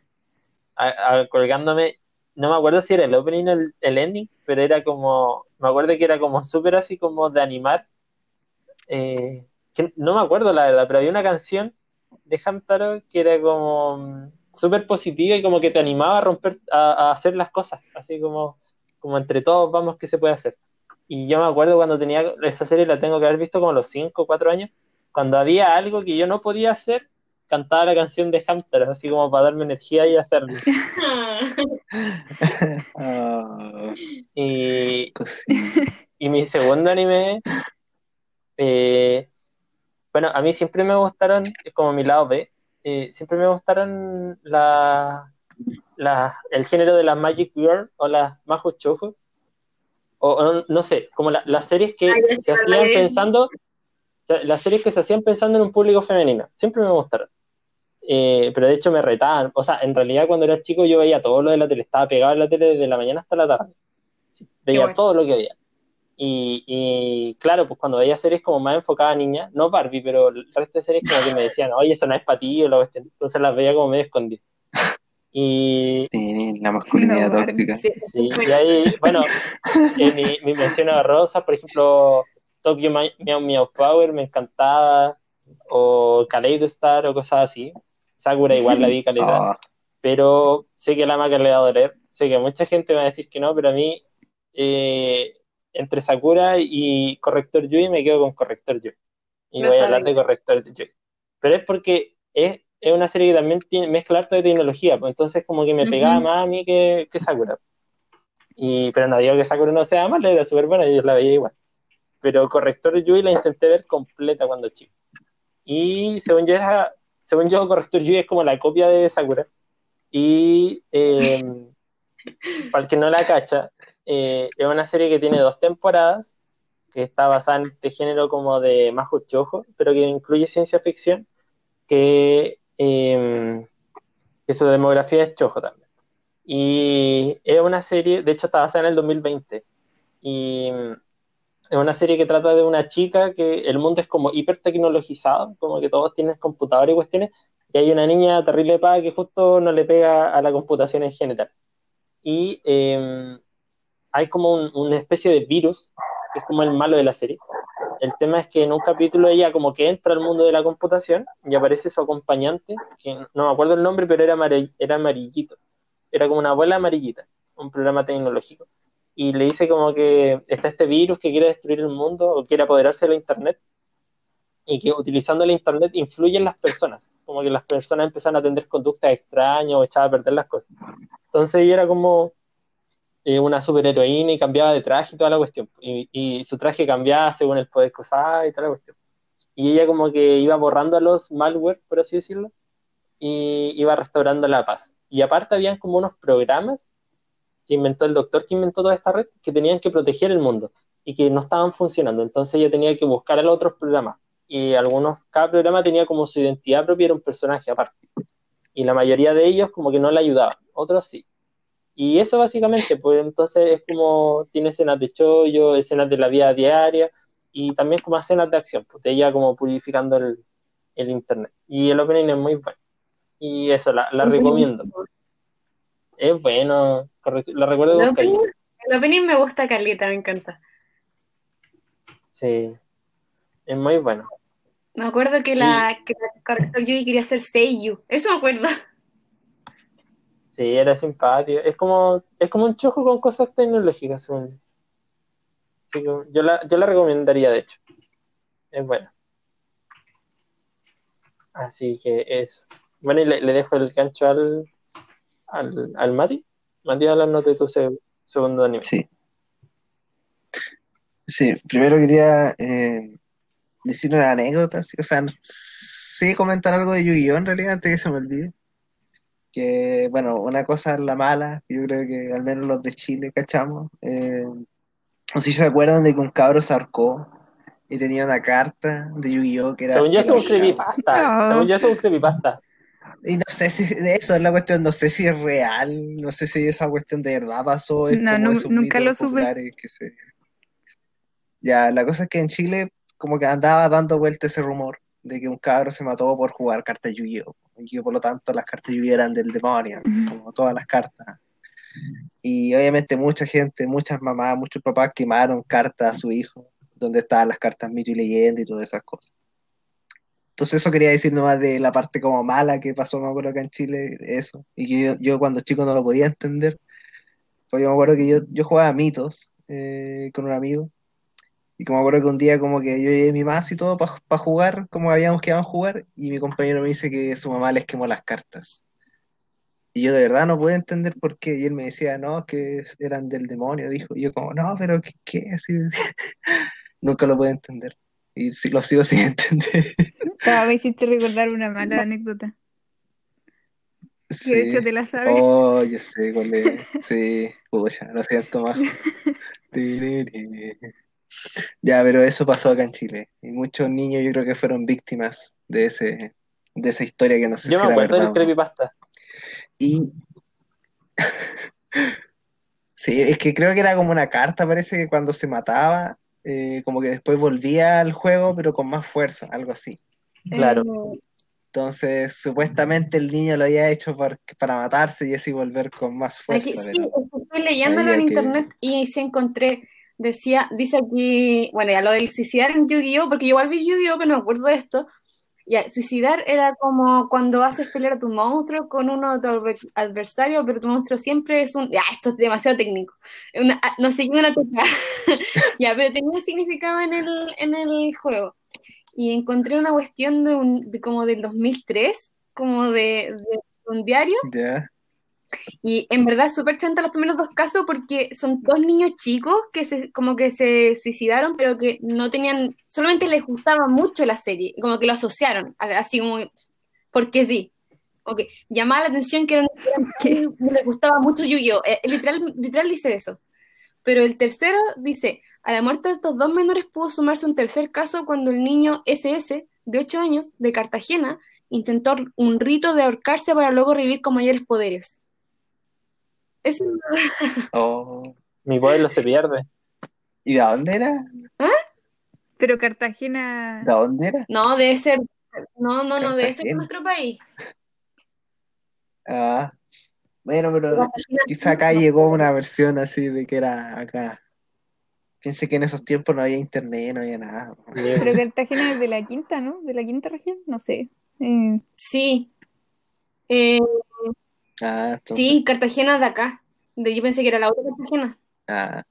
a- a- colgándome, no me acuerdo si era el opening o el, el ending, pero era como, me acuerdo que era como súper así como de animar, eh, que no me acuerdo la verdad, pero había una canción de Hamtaro que era como mm, súper positiva y como que te animaba a romper, a, a hacer las cosas, así como, como entre todos vamos que se puede hacer. Y yo me acuerdo cuando tenía esa serie, la tengo que haber visto como a los 5 o 4 años, cuando había algo que yo no podía hacer, cantaba la canción de Hamtaro, así como para darme energía y hacerlo. Ah, Y, pues, y mi segundo anime, eh, bueno, a mí siempre me gustaron, como mi lado B, eh, siempre me gustaron la, la- el género de las Magic Girl o las Mahou Shoujo, o, o no, sé, como la- las series que Ay, se hacían pensando, las series que se hacían pensando en un público femenino, siempre me gustaron. Eh, pero de hecho me retaban, o sea, en realidad cuando era chico yo veía todo lo de la tele, estaba pegado en la tele desde la mañana hasta la tarde, Sí, veía bueno. todo lo que veía. Y, y, claro, pues cuando veía series como más enfocadas a niñas, no Barbie, pero el resto de series como que me decían, oye, eso no es para ti, o lo cuestión. entonces las veía como medio escondidas. Y, sí, la masculinidad No, tóxica. Sí, sí, y ahí, bueno, en mi, mi mención a Rosa, por ejemplo, Tokyo Meow Meow Power me encantaba, o Kaleido Star, o cosas así. Sakura igual la vi calidad Ah, pero sé que la maca le va a doler, sé que mucha gente va a decir que no, pero a mí, eh, entre Sakura y Corrector Yui, me quedo con Corrector Yui. Y voy a hablar de Corrector Yui. Pero es porque es, es una serie que también tiene, mezcla harto de tecnología, pues entonces como que me pegaba más a mí que, que Sakura. Y, pero no digo que Sakura no sea mala, era súper buena, yo la veía igual. Pero Corrector Yui la intenté ver completa cuando chico. Y según yo, era, según yo Corrector Yui es como la copia de Sakura. Y eh, para el que no la cacha, eh, es una serie que tiene dos temporadas, que está basada en este género como de Mahou Shoujo, pero que incluye ciencia ficción, que, eh, que su demografía es Shoujo también. Y es una serie, de hecho está basada en el 2020, y mm, es una serie que trata de una chica que el mundo es como hiper tecnologizado, como que todos tienen computador y cuestiones, y hay una niña terrible paga que justo no le pega a la computación en general. Y eh, hay como un- una especie de virus, que es como el malo de la serie. El tema es que en un capítulo ella como que entra al mundo de la computación y aparece su acompañante, que no me acuerdo el nombre, pero era, era amarillito. Era como una abuela amarillita, un programa tecnológico. Y le dice como que está este virus que quiere destruir el mundo o quiere apoderarse de la internet y que utilizando la internet influyen las personas, como que las personas empiezan a tener conductas extrañas o echaban a perder las cosas. Entonces ella era como una superheroína y cambiaba de traje y toda la cuestión. Y, su traje cambiaba según el poder que usaba y toda la cuestión. Y ella como que iba borrando a los malware, por así decirlo, y iba restaurando la paz. Y aparte habían como unos programas que inventó el doctor que inventó toda esta red que tenían que proteger el mundo y que no estaban funcionando. Entonces ella tenía que buscar a los otros programas. Y algunos, cada programa tenía como su identidad propia, era un personaje aparte. Y la mayoría de ellos como que no le ayudaban, otros sí. Y eso básicamente, pues entonces es como tiene escenas de chollo, escenas de la vida diaria y también como escenas de acción, pues de ella como purificando el, el internet. Y el opening es muy bueno. Y eso, la, la recomiendo. Es bueno, la recuerdo El opening, cariño. el opening me gusta caleta, me encanta. Sí, es muy bueno. Me acuerdo que la, que la corrector Yui quería hacer Seiyu. Eso me acuerdo. Sí, era simpático. Es como, es como un chojo con cosas tecnológicas, según yo. La, yo la recomendaría, de hecho. Es buena. Así que eso. Bueno, y le, dejo el gancho al, al, al Mati. Mati, háblanos de tu se- segundo anime. sí. Sí, primero quería eh, decir una anécdota, sí, o sea, sé comentar algo de Yu-Gi-Oh! en realidad antes que se me olvide. Que, bueno, una cosa es la mala, yo creo que al menos los de Chile cachamos. Eh, no sé si se acuerdan de que un cabro se ahorcó y tenía una carta de Yu-Gi-Oh! que era. Según yo, es un creepypasta. No. Según yo, es un creepypasta. Y no sé si de eso es la cuestión, no sé si es real, no sé si esa cuestión de verdad pasó, es No, como esos nunca lo supe. que se... Ya, la cosa es que en Chile como que andaba dando vuelta ese rumor de que un cabro se mató por jugar cartas Yu-Gi-Oh! Y por lo tanto las cartas Yu-Gi-Oh! eran del demonio, como todas las cartas. Y obviamente mucha gente, muchas mamás, muchos papás quemaron cartas a su hijo, donde estaban las cartas mito y leyenda y todas esas cosas. Entonces eso quería decir nomás de la parte como mala que pasó, me acuerdo acá en Chile, eso. Y que yo, yo cuando chico no lo podía entender. Porque yo me acuerdo que yo, yo jugaba mitos eh, con un amigo. Y como me acuerdo que un día como que yo llevé mi más y todo para jugar, como habíamos quedado a jugar, y mi compañero me dice que su mamá les quemó las cartas. Y yo de verdad no pude entender por qué. Y él me decía, no, que eran del demonio, dijo. Y yo como, no, pero ¿qué? qué? Así, Nunca lo pude entender. Y lo sigo sin entender. Ah, me hiciste recordar una mala anécdota. Sí. Que de hecho te la sabes. Oh, yo sé cuál es. Sí, pucha, lo siento más. Ya, pero eso pasó acá en Chile. Y muchos niños yo creo que fueron víctimas de ese, de esa historia que no sé Yo si me era acuerdo verdad del creepypasta. Y sí, es que creo que era como una carta, parece que cuando se mataba, eh, como que después volvía al juego, pero con más fuerza, algo así. Claro. Eh, Entonces, supuestamente el niño lo había hecho por- para matarse y así volver con más fuerza. Aquí, sí, estoy leyéndolo en que- internet y sí encontré, decía, dice aquí, bueno, ya lo del suicidar en Yu-Gi-Oh, porque yo igual vi Yu-Gi-Oh, pero no me acuerdo de esto. Ya, suicidar era como cuando haces pelear a tu monstruo con uno de tu adver- adversario, pero tu monstruo siempre es un. Ya, esto es demasiado técnico. Una- ah, no sé, una toca. Ya, pero tenía un significado en el, en el juego. Y encontré una cuestión de, un, de como del 2003, como de, de un diario. Ya, Y en verdad súper chanta los primeros dos casos porque son dos niños chicos que se, como que se suicidaron, pero que no tenían, solamente les gustaba mucho la serie, y como que lo asociaron, así como, porque sí. Que llamaba la atención que eran, eran- les gustaba mucho Yu-Gi-Oh! Eh, literal, literal dice eso. Pero el tercero dice, a la muerte de estos dos menores pudo sumarse un tercer caso cuando el niño SS, de 8 años, de Cartagena, intentó un rito de ahorcarse para luego revivir con mayores poderes. Eso Oh. Mi pueblo se pierde. ¿Y de dónde era? Pero Cartagena. ¿De dónde era? no debe ser, no, no, no debe ser nuestro país. Ah, bueno, pero Cartagena- quizá acá llegó una versión así de que era acá. Piense que en esos tiempos no había internet, no había nada. Pero Cartagena es de la quinta, ¿no? De la quinta región, no sé. Eh, Sí. Eh, Ah, entonces. sí, Cartagena de acá. De, yo pensé que era la otra Cartagena. Ah.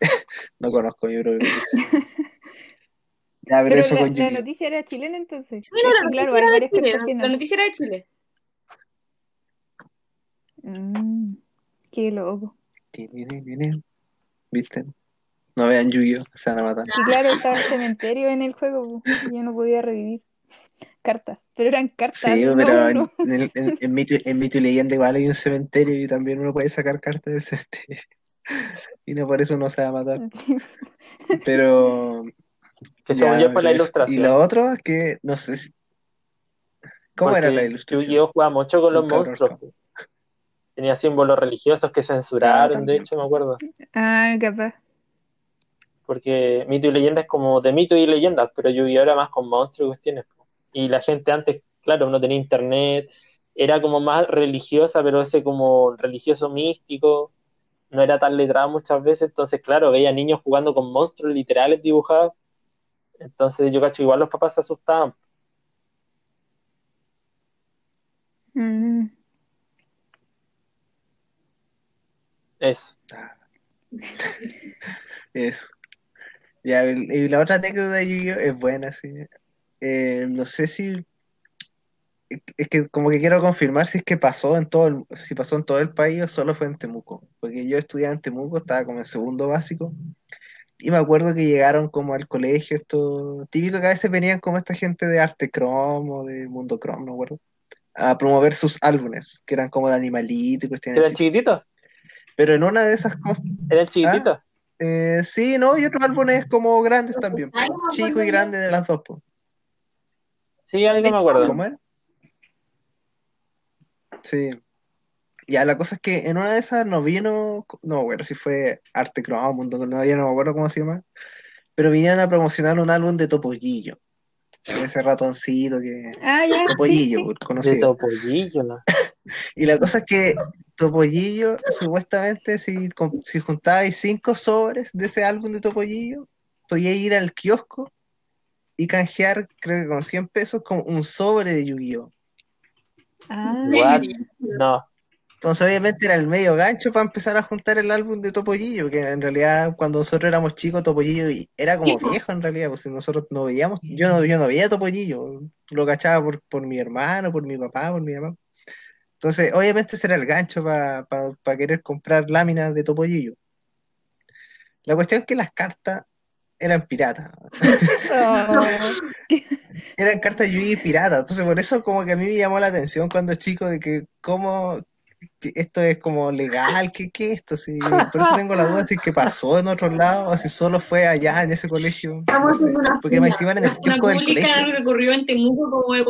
No conozco mi propio. Ya, pero pero eso la, con la Yu-Gi-Oh. noticia era chilena entonces. Sí, no, Es la noticia claro, Chile. La noticia era de Chile. Mm, qué loco. ¿Viste? No vean Yu-Gi-Oh, se van a matar. Que claro, estaba el cementerio en el juego, y yo no podía revivir cartas. Pero eran cartas, Sí, no pero en, en, en- en mito, en Mito y Leyenda igual hay un cementerio y también uno puede sacar cartas del cementerio. Y no por eso uno se va a matar. Pero. Que según yo fue la ilustración. Y lo otro es que no sé si. ¿Cómo era la ilustración? Yu-Gi-Oh jugaba mucho con los Nunca monstruos. Tenía símbolos religiosos que censuraron, de hecho, me acuerdo. Ah, capaz. Porque mito y leyenda es como de mito y leyendas, pero Yu-Gi-Oh era más con monstruos y cuestiones. Y la gente antes, claro, no tenía internet, era como más religiosa, pero ese como religioso místico, no era tan letrado muchas veces, entonces, claro, veía niños jugando con monstruos literales dibujados. Entonces, yo cacho, igual los papás se asustaban. Mm, Eso. Eso. Ya, y la otra anécdota de Yu-Gi-Oh es buena, sí. Eh, no sé si. Es que como que quiero confirmar si es que pasó en todo el, si pasó en todo el país o solo fue en Temuco. Porque yo estudiaba en Temuco, estaba como en segundo básico. Y me acuerdo que llegaron como al colegio, esto típico que a veces venían como esta gente de Arte Chrome o de Mundo Chrome, no me acuerdo, a promover sus álbumes, que eran como de animalitos y cuestiones ¿Eran chiquititos? Pero en una de esas cosas, ¿Eran chiquititos? eh, sí, ¿no? Y otros álbumes como grandes también, Ah, chico y grande de las dos, po. Sí, algo me acuerdo. ¿Cómo era? Sí. Ya, la cosa es que en una de esas no vino, no me acuerdo si fue Arte Chrome, Mundo no, ya no me acuerdo cómo se llama, pero vinieron a promocionar un álbum de Topollillo, ese ratoncito que... Ah, ya, sí, Topollillo, sí. De conocido. topollillo, ¿no? Y la cosa es que Topollillo, supuestamente, si, si juntabais cinco sobres de ese álbum de Topollillo, podíais ir al kiosco y canjear, creo que con 100 pesos, como un sobre de Yu-Gi-Oh! Ah? No. Entonces, obviamente, era el medio gancho para empezar a juntar el álbum de Topollillo, que en realidad, cuando nosotros éramos chicos, Topollillo era como viejo en realidad, pues si nosotros no veíamos, yo no, yo no veía Topollillo, lo cachaba por, por mi hermano, por mi papá, por mi mamá. Entonces, obviamente, ese era el gancho para querer comprar láminas de Topollillo. La cuestión es que las cartas eran piratas. Eran cartas Yu-Gi piratas. Entonces, por eso como que a mí me llamó la atención cuando chico de que cómo que esto es como legal, ¿qué, qué es esto? Sí, por eso tengo la duda si es que pasó en otro lado o si solo fue allá en ese colegio. Estamos No sé. Porque me encima en el una kiosco del pública colegio. que ocurrió en Temuco como de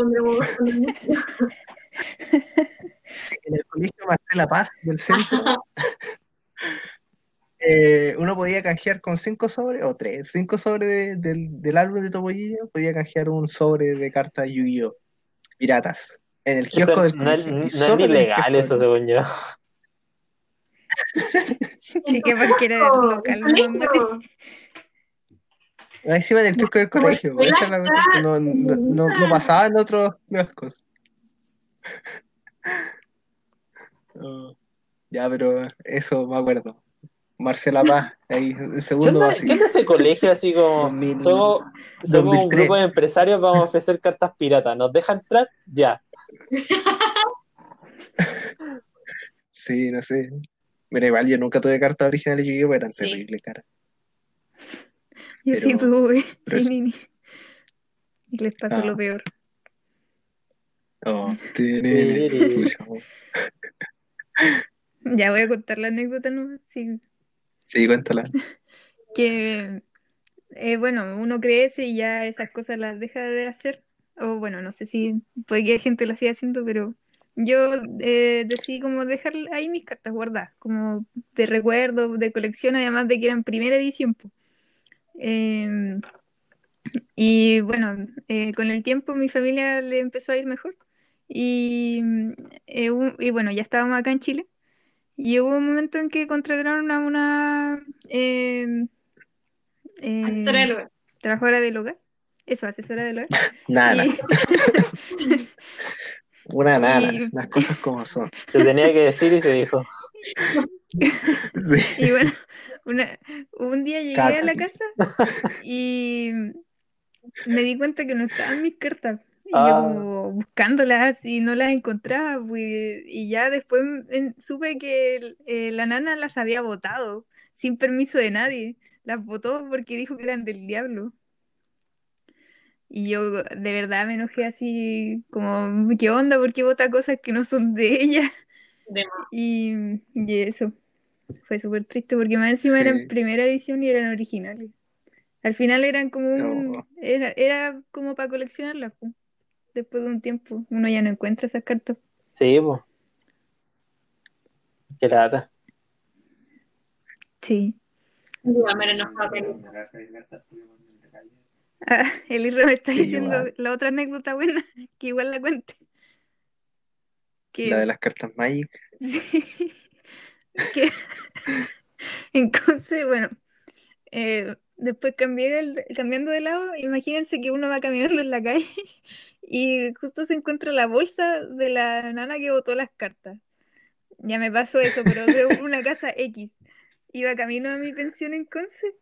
En el colegio Marcela Paz del centro. eh, uno podía canjear con cinco sobres, o tres, cinco sobres de- del, del álbum de Topollillo, podía canjear un sobre de cartas Yu-Gi-Oh! Piratas. En el kiosco Eso del no, no es ni legal eso, del- según yo. sí que porque era local, ¿no? Encima del kiosco del colegio, esa es la cuestión, que no, no, no- no pasaba en otros kioscos. Oh, ya, pero eso me acuerdo. Marcela Paz, ahí, en ¿Qué segundo onda, básico. qué onda ese colegio así como 2000, somos, somos un 2003. grupo de empresarios, vamos a ofrecer cartas piratas, ¿nos deja entrar? Ya. Sí, no sé. Mira, igual yo nunca tuve cartas originales Yu-Gi-Oh! eran Sí. terribles, cara. Yo sí tuve, pero sí, Nini. Y les pasó Ah. lo peor. Oh, oh. Ya voy a contar la anécdota, ¿no? Sí, Sí, cuéntala. que, eh, bueno, uno crece y ya esas cosas las deja de hacer. O bueno, no sé si puede que hay gente lo siga haciendo, pero yo eh, decidí como dejar ahí mis cartas guardadas, como de recuerdo, de colección, además de que eran primera edición. Em, y bueno, eh, con el tiempo mi familia le empezó a ir mejor. Y, eh, y bueno, ya estábamos acá en Chile. Y hubo un momento en que contrataron a una em, eh, Asesora del hogar. trabajadora del hogar. Eso, asesora del hogar. Nada, Y- una nana, y- las cosas como son. Se tenía que decir y se dijo. Sí. Y bueno, una- un día llegué a la casa y me di cuenta que no estaban mis cartas. Y Ah. yo como buscándolas y no las encontraba, pues, y ya después en- supe que eh, la nana las había botado sin permiso de nadie. Las botó porque dijo que eran del diablo. Y yo de verdad me enojé así como, ¿qué onda? ¿Por qué bota cosas que no son de ella? De más. Y, y eso fue súper triste porque más encima Sí. eran primera edición y eran originales. Al final eran como un, No. era, era como para coleccionarlas, po. Después de un tiempo, uno ya no encuentra esas cartas. Sí, pues. Qué lata. Sí. Ah, el Isra me está Sí, diciendo igual. la otra anécdota buena, que igual la cuente. Que, La de las cartas Magic. Sí. Que entonces, bueno, eh, después cambié el- cambiando de lado, imagínense que uno va caminando en la calle y justo se encuentra la bolsa de la nana que botó las cartas. Ya me pasó eso, pero de una casa X. Iba camino a mi pensión en Conce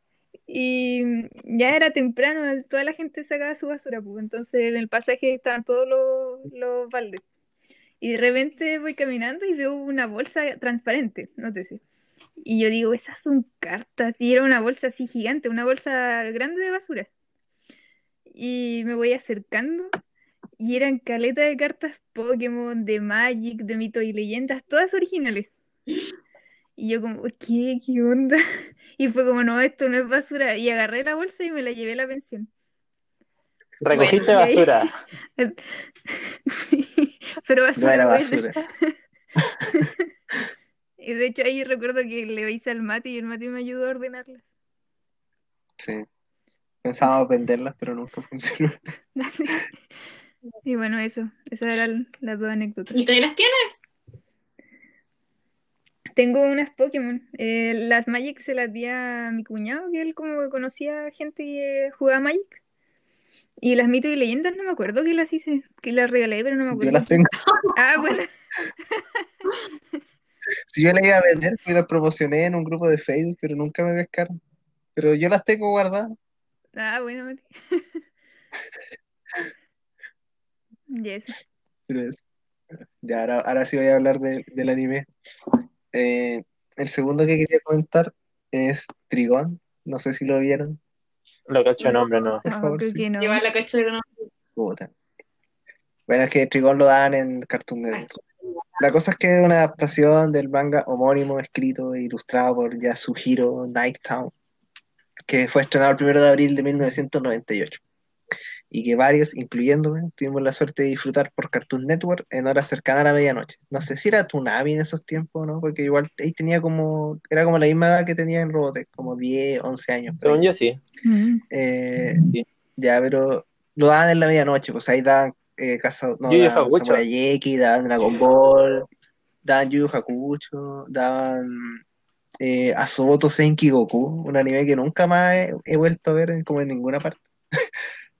y ya era temprano, toda la gente sacaba su basura, pues entonces en el pasaje estaban todos los, los baldes. Y de repente voy caminando y veo una bolsa transparente, nótese. Y yo digo, esas son cartas. Y era una bolsa así gigante, una bolsa grande de basura. Y me voy acercando y eran caletas de cartas Pokémon, de Magic, de mitos y leyendas, todas originales. Y yo como, ¿qué? ¿Qué onda? Y fue como, no, esto no es basura. Y agarré la bolsa y me la llevé a la pensión. Recogiste Bueno, ahí- basura. Sí, pero No basura era buena. basura. Y de hecho ahí recuerdo que le hice al Mati y el Mati me ayudó a ordenarlas. Sí. Pensábamos venderlas, pero nunca funcionó. Y bueno, eso, esas eran las dos anécdotas. ¿Y todavía las tienes? Tengo unas Pokémon. Eh, las Magic se las di a mi cuñado, que él como que conocía gente que jugaba Magic. Y las mitos y leyendas no me acuerdo que las hice, que las regalé, pero no me Yo acuerdo. las tengo. Ah, bueno. Si yo las iba a vender, pues las promocioné en un grupo de Facebook, pero nunca me pescaron. Pero yo las tengo guardadas. Ah, bueno, Mati. Eso. Ya, ahora, ahora sí voy a hablar de- del anime. Eh, el segundo que quería comentar es Trigón. No sé si lo vieron, Lo cacho de nombre, no. por Ah, favor. creo sí. que no. Llevar la cacha de Puta. Bueno, es que Trigón lo dan en Cartoon Network. La cosa es que es una adaptación del manga homónimo escrito e ilustrado por Yasuhiro Nightown, que fue estrenado el 1 de abril de 1998 y que varios, incluyéndome, tuvimos la suerte de disfrutar por Cartoon Network en horas cercanas a la medianoche. No sé si era Toonami en esos tiempos, ¿no? Porque igual ahí tenía como, era como la misma edad que tenía en Robotech, como 10, 11 años. Según yo sí. Mm. Eh, Sí. ya, pero lo daban en la medianoche, pues ahí daban eh, Casa, no, daban. Samurai X, daban Dragon Ball, daban Yu Hakusho, daban eh, Asoboto Senki Goku, un anime que nunca más he, he vuelto a ver como en ninguna parte,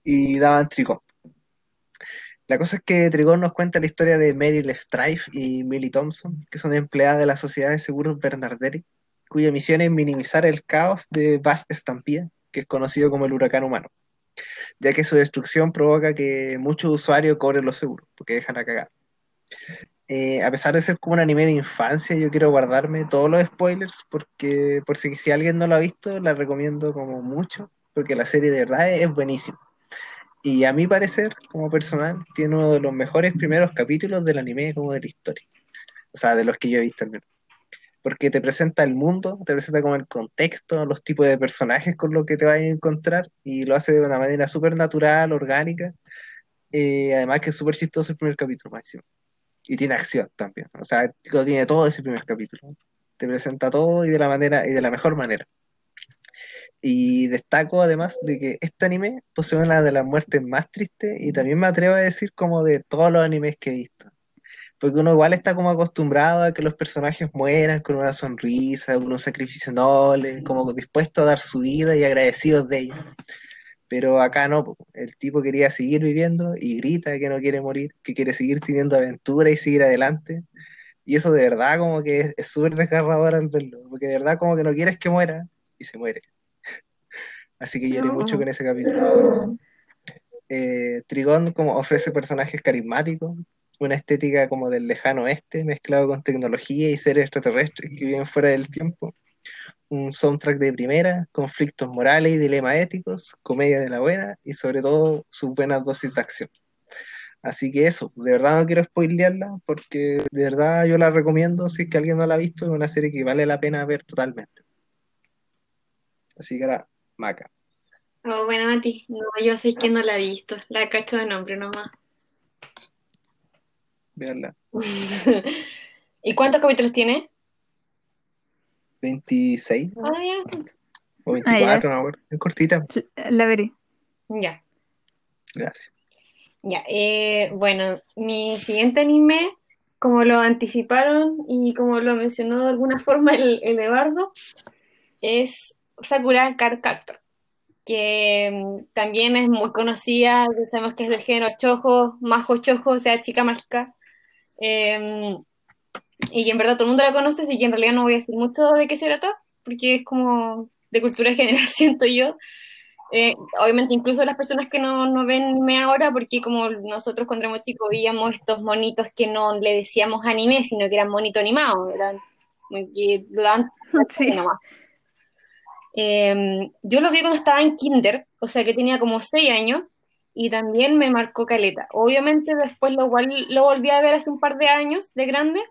y daban Tricón. La cosa es que Trigón nos cuenta la historia de Meryl Strife y Millie Thompson, que son empleadas de la Sociedad de Seguros Bernardelli, cuya misión es minimizar el caos de Bash Stampede, que es conocido como el huracán humano, ya que su destrucción provoca que muchos usuarios cobren los seguros, porque dejan a cagar. Eh, a pesar de ser como un anime de infancia, yo quiero guardarme todos los spoilers, porque por si, si alguien no lo ha visto, la recomiendo como mucho, porque la serie de verdad es, es buenísima. Y a mi parecer, como personal, tiene uno de los mejores primeros capítulos del anime como de la historia. O sea, de los que yo he visto al menos. Porque te presenta el mundo, te presenta como el contexto, los tipos de personajes con los que te vas a encontrar, y lo hace de una manera súper natural, orgánica. Eh, además que es súper chistoso el primer capítulo máximo. Y tiene acción también. O sea, lo tiene todo ese primer capítulo. Te presenta todo y de la manera, y de la mejor manera. Y destaco además de que este anime posee una de las muertes más tristes y también me atrevo a decir como de todos los animes que he visto. Porque uno igual está como acostumbrado a que los personajes mueran con una sonrisa, con un sacrificio noble, como dispuesto a dar su vida y agradecidos de ello. Pero acá no, el tipo quería seguir viviendo y grita que no quiere morir, que quiere seguir teniendo aventura y seguir adelante. Y eso de verdad como que es- es súper desgarrador al verlo, porque de verdad como que no quieres que muera y se muere. Así que lloré mucho con ese capítulo. Eh, Trigón como ofrece personajes carismáticos, una estética como del lejano oeste, mezclado con tecnología y seres extraterrestres que viven fuera del tiempo. Un soundtrack de primera, conflictos morales y dilemas éticos, comedia de la buena y sobre todo su buena dosis de acción. Así que eso, de verdad no quiero spoilearla porque de verdad yo la recomiendo si es que alguien no la ha visto, es una serie que vale la pena ver totalmente. Así que ahora, Maca. Oh, bueno, Mati, no, yo sé que no la he visto, la cacho de nombre nomás. Veanla. ¿Y cuántos capítulos tiene? 26 Ah, ya. o 24, no me acuerdo. Es cortita. La veré. Ya, Gracias. ya. Eh, bueno, mi siguiente anime, como lo anticiparon y como lo mencionó de alguna forma el, el Eduardo, es Sakura Card Captor, que mm, también es muy conocida, sabemos que es del género chojo, majo chojo, o sea, chica mágica. Eh, y en verdad todo el mundo la conoce, así que en realidad no voy a decir mucho de qué se trata, porque es como de cultura general, siento yo. Eh, obviamente incluso las personas que no, no ven anime ahora, porque como nosotros cuando éramos chicos veíamos estos monitos que no le decíamos anime, sino que eran monitos animados, eran que Sí. nomás. Eh, yo lo vi cuando estaba en kinder, o sea que tenía como 6 años, y también me marcó caleta. Obviamente después lo, igual, lo volví a ver hace un par de años de grande,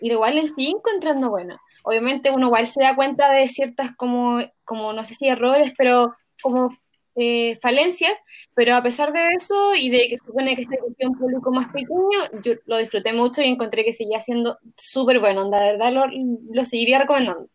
y igual le sigo encontrando bueno. Obviamente uno igual se da cuenta de ciertas como, como no sé si errores, pero como eh, falencias, pero a pesar de eso y de que supone que este es un público más pequeño, yo lo disfruté mucho y encontré que seguía siendo súper bueno, la verdad lo, lo seguiría recomendando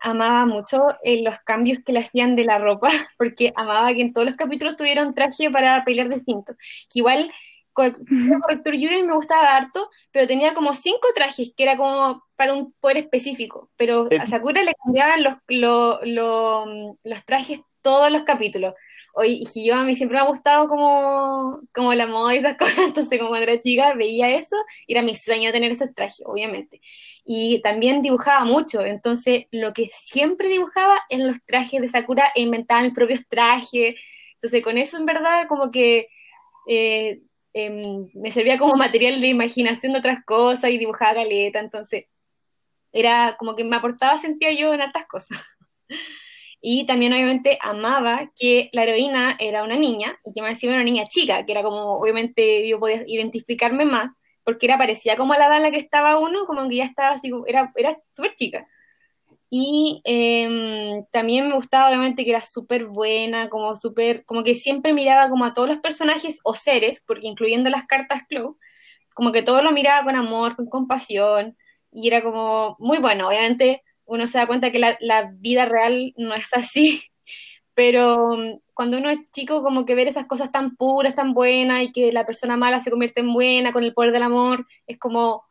amaba mucho eh, los cambios que le hacían de la ropa, porque amaba que en todos los capítulos tuviera un traje para pelear distinto. Que igual, con el corrector Yuden me gustaba harto, pero tenía como cinco trajes, que era como para un poder específico. Pero a Sakura le cambiaban los, lo- lo- los trajes todos los capítulos. Oye, y yo a mí siempre me ha gustado como, como la moda y esas cosas, entonces como cuando era chica veía eso, y era mi sueño tener esos trajes, obviamente. Y también dibujaba mucho, entonces lo que siempre dibujaba en los trajes de Sakura e inventaba mis propios trajes, entonces con eso en verdad como que eh, em, me servía como material de imaginación de otras cosas y dibujaba galeta, entonces era como que me aportaba, sentía yo en otras cosas. Y también obviamente amaba que la heroína era una niña y que me decía una niña chica, que era como obviamente yo podía identificarme más, porque era parecía como a la edad en la que estaba uno, como que ya estaba así, era, era súper chica. Y em, también me gustaba obviamente que era súper buena, como súper, como que siempre miraba como a todos los personajes o seres, porque incluyendo las cartas Club, como que todo lo miraba con amor, con compasión, y era como muy bueno. Obviamente uno se da cuenta que la, la vida real no es así, pero mm, cuando uno es chico, como que ver esas cosas tan puras, tan buenas, y que la persona mala se convierte en buena con el poder del amor, es como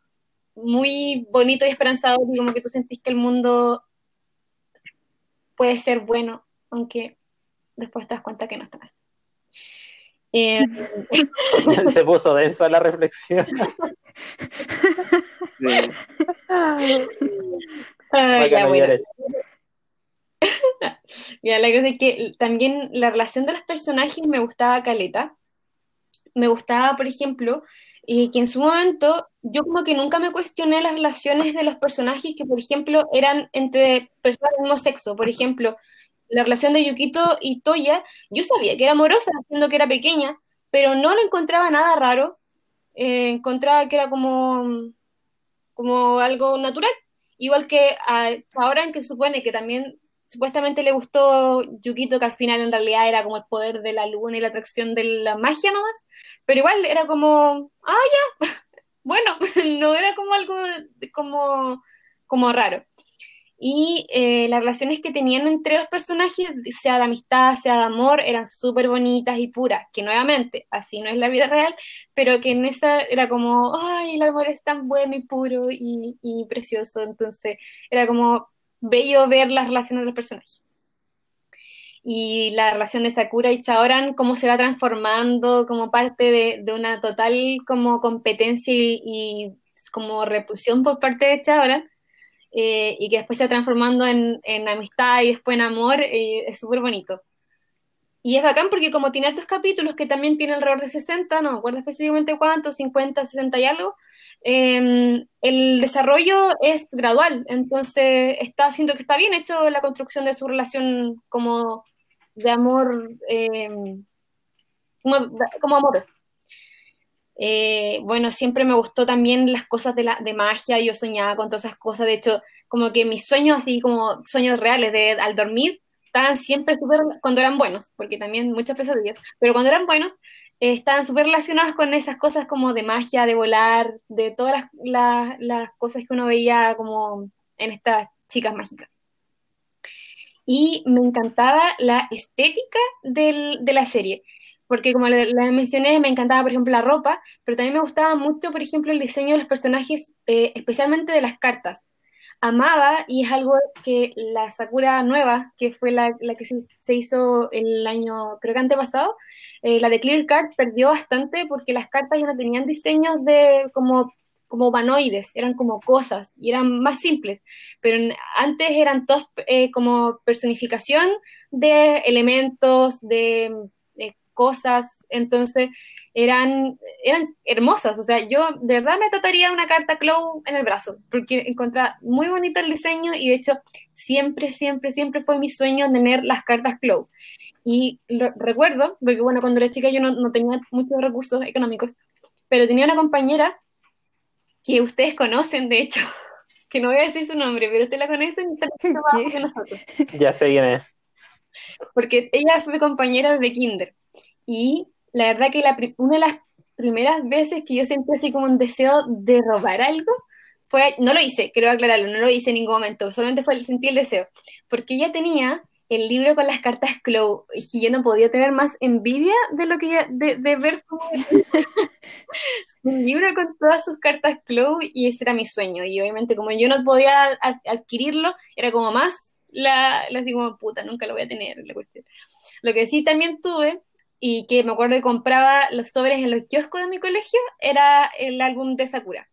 muy bonito y esperanzador, y como que tú sentís que el mundo puede ser bueno, aunque después te das cuenta que no está así. Eh, se puso densa la reflexión. Ah, ya, bueno. ya, la cosa es que también la relación de los personajes me gustaba caleta. Me gustaba, por ejemplo, y que en su momento yo como que nunca me cuestioné las relaciones de los personajes que, por ejemplo, eran entre personas del mismo sexo. Por ejemplo, la relación de Yukito y Toya, yo sabía que era amorosa, siendo que era pequeña, pero no le encontraba nada raro. Eh, encontraba que era como, como algo natural. Igual que ahora en que supone que también supuestamente le gustó Yukito, que al final en realidad era como el poder de la luna y la atracción de la magia nomás, pero igual era como, ah, ya, bueno, no era como algo como, como raro y eh, las relaciones que tenían entre los personajes, sea de amistad, sea de amor, eran súper bonitas y puras, que nuevamente, así no es la vida real, pero que en esa era como, ay, el amor es tan bueno y puro y, y precioso, entonces era como bello ver las relaciones de los personajes. Y la relación de Sakura y Chaoran, cómo se va transformando como parte de, de una total como competencia y, y como repulsión por parte de Chaoran, eh, y que después se va transformando en, en amistad y después en amor, eh, es súper bonito. Y es bacán porque como tiene altos capítulos, que también tiene alrededor de 60, no me acuerdo específicamente cuántos, 50, 60 y algo, em, el desarrollo es gradual, entonces está haciendo que está bien hecho la construcción de su relación como de amor, em, como, como amoroso. Eh, bueno, siempre me gustó también las cosas de, la, de magia, yo soñaba con todas esas cosas, de hecho, como que mis sueños, así como sueños reales de al dormir, estaban siempre súper, cuando eran buenos, porque también muchas pesadillas, pero cuando eran buenos, eh, estaban súper relacionados con esas cosas como de magia, de volar, de todas las, las, cosas que uno veía como en estas chicas mágicas. Y me encantaba la estética del, de la serie porque como les mencioné, me encantaba, por ejemplo, la ropa, pero también me gustaba mucho, por ejemplo, el diseño de los personajes, eh, especialmente de las cartas. Amaba, y es algo que la Sakura nueva, que fue la, la que se, hizo el año, creo que antepasado, eh, la de Clear Card perdió bastante porque las cartas ya no tenían diseños de como como vanoides, eran como cosas y eran más simples, pero antes eran todos eh, como personificación de elementos, de cosas, entonces eran, eran hermosas, o sea, yo de verdad me trataría una carta Clow en el brazo, porque encontraba muy bonito el diseño y de hecho siempre, siempre, siempre fue mi sueño tener las cartas Clow. Y lo recuerdo, porque bueno, cuando era chica yo no, no tenía muchos recursos económicos, pero tenía una compañera que ustedes conocen, de hecho, que no voy a decir su nombre, pero ustedes la conocen, que nosotros. Ya sé quién es. Porque ella fue compañera de kinder. Y la verdad que la, una de las primeras veces que yo sentí así como un deseo de robar algo fue, no lo hice, quiero aclararlo, no lo hice en ningún momento, solamente fue sentí el deseo, porque ella tenía el libro con las cartas Clow, y yo no podía tener más envidia de lo que de, de ver como un libro con todas sus cartas Clow, y ese era mi sueño, y obviamente como yo no podía adquirirlo, era como más la, la así como puta, nunca lo voy a tener, la cuestión. Lo que sí también tuve, y que me acuerdo que compraba los sobres en los kioscos de mi colegio, era el álbum de Sakura,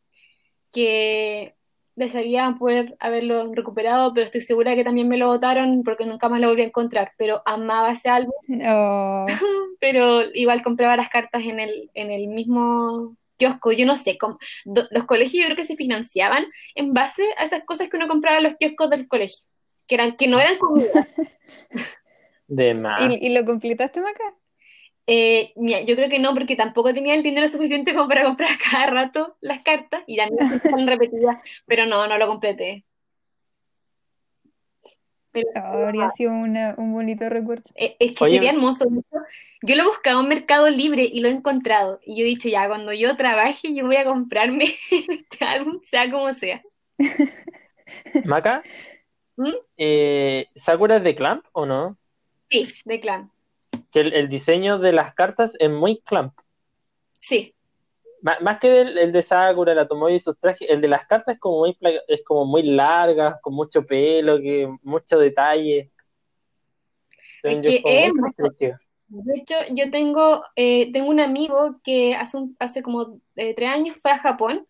que desearía poder haberlo recuperado, pero estoy segura que también me lo botaron porque nunca más lo volví a encontrar, pero amaba ese álbum, Oh, pero igual compraba las cartas en el, en el mismo kiosco, yo no sé, cómo- do- los colegios yo creo que se financiaban en base a esas cosas que uno compraba en los kioscos del colegio, que, eran, que no eran comida. De más. ¿Y, y lo completaste, Maca? Eh, mira, yo creo que no, porque tampoco tenía el dinero suficiente como para comprar cada rato las cartas y también están repetidas, pero no, no lo completé. Pero, Habría sido una- un bonito recuerdo. eh, es que Oye. sería hermoso. Yo lo he buscado en Mercado Libre y lo he encontrado. Y yo he dicho, ya, cuando yo trabaje, yo voy a comprarme este álbum, sea como sea. Maca, ¿Mm? eh, ¿Sakura es de Clamp o no? Sí, de clan. Que el, el diseño de las cartas es muy Clamp. Sí, Má- Más que el, el de Sakura, la Tomoe y sus trajes, el de las cartas es como muy, es como muy larga, con mucho pelo, que mucho detalle. Yo, que es. De hecho, yo tengo, eh, tengo un amigo que hace, un- hace como eh, tres años fue a Japón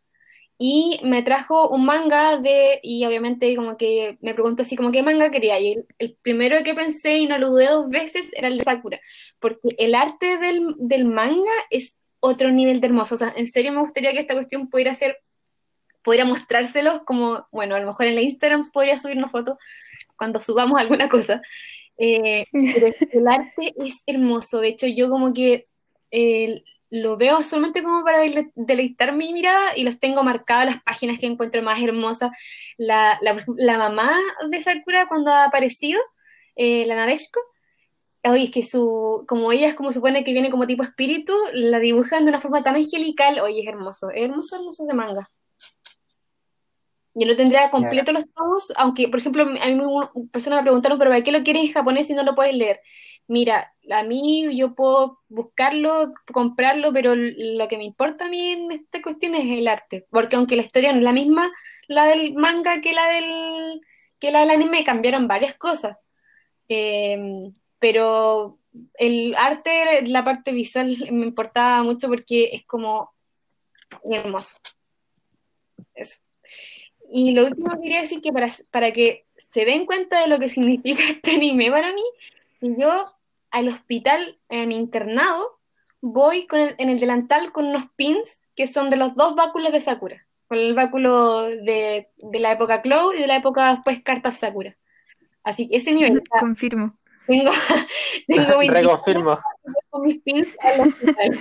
y me trajo un manga de, y obviamente como que me preguntó así como qué manga quería, y el, el primero que pensé y no lo dudé dos veces era el de Sakura, porque el arte del, del manga es otro nivel de hermoso, o sea, en serio me gustaría que esta cuestión pudiera ser, pudiera mostrárselos como, bueno, a lo mejor en la Instagram podría subir una foto cuando subamos alguna cosa, eh, pero el arte es hermoso. De hecho, yo como que eh, lo veo solamente como para dele- deleitar mi mirada y los tengo marcadas las páginas que encuentro más hermosas. La, la, la mamá de Sakura cuando ha aparecido, eh, la Nadeshiko, oye, es que su, como ella es como supone que viene como tipo espíritu, la dibujan de una forma tan angelical, oye, es hermoso, es hermoso, hermoso de manga. Yo lo tendría completo los tomos, aunque, por ejemplo, a mí una persona me preguntaron, pero ¿para qué lo quieres en japonés si no lo puedes leer? Mira, a mí yo puedo buscarlo, comprarlo, pero lo que me importa a mí en esta cuestión es el arte, porque aunque la historia no es la misma, la del manga que la del, que la del anime, cambiaron varias cosas. Eh, pero el arte, la parte visual me importaba mucho porque es como hermoso. Eso. Y lo último que quería decir que para, para que se den cuenta de lo que significa este anime para mí, yo al hospital, en mi internado, voy con el, en el delantal con unos pins que son de los dos báculos de Sakura, con el báculo de, de la época Clow y de la época después Cartas Sakura. Así que ese nivel. sea, Confirmo. tengo, tengo mi Reconfirmo. con mis pins al hospital.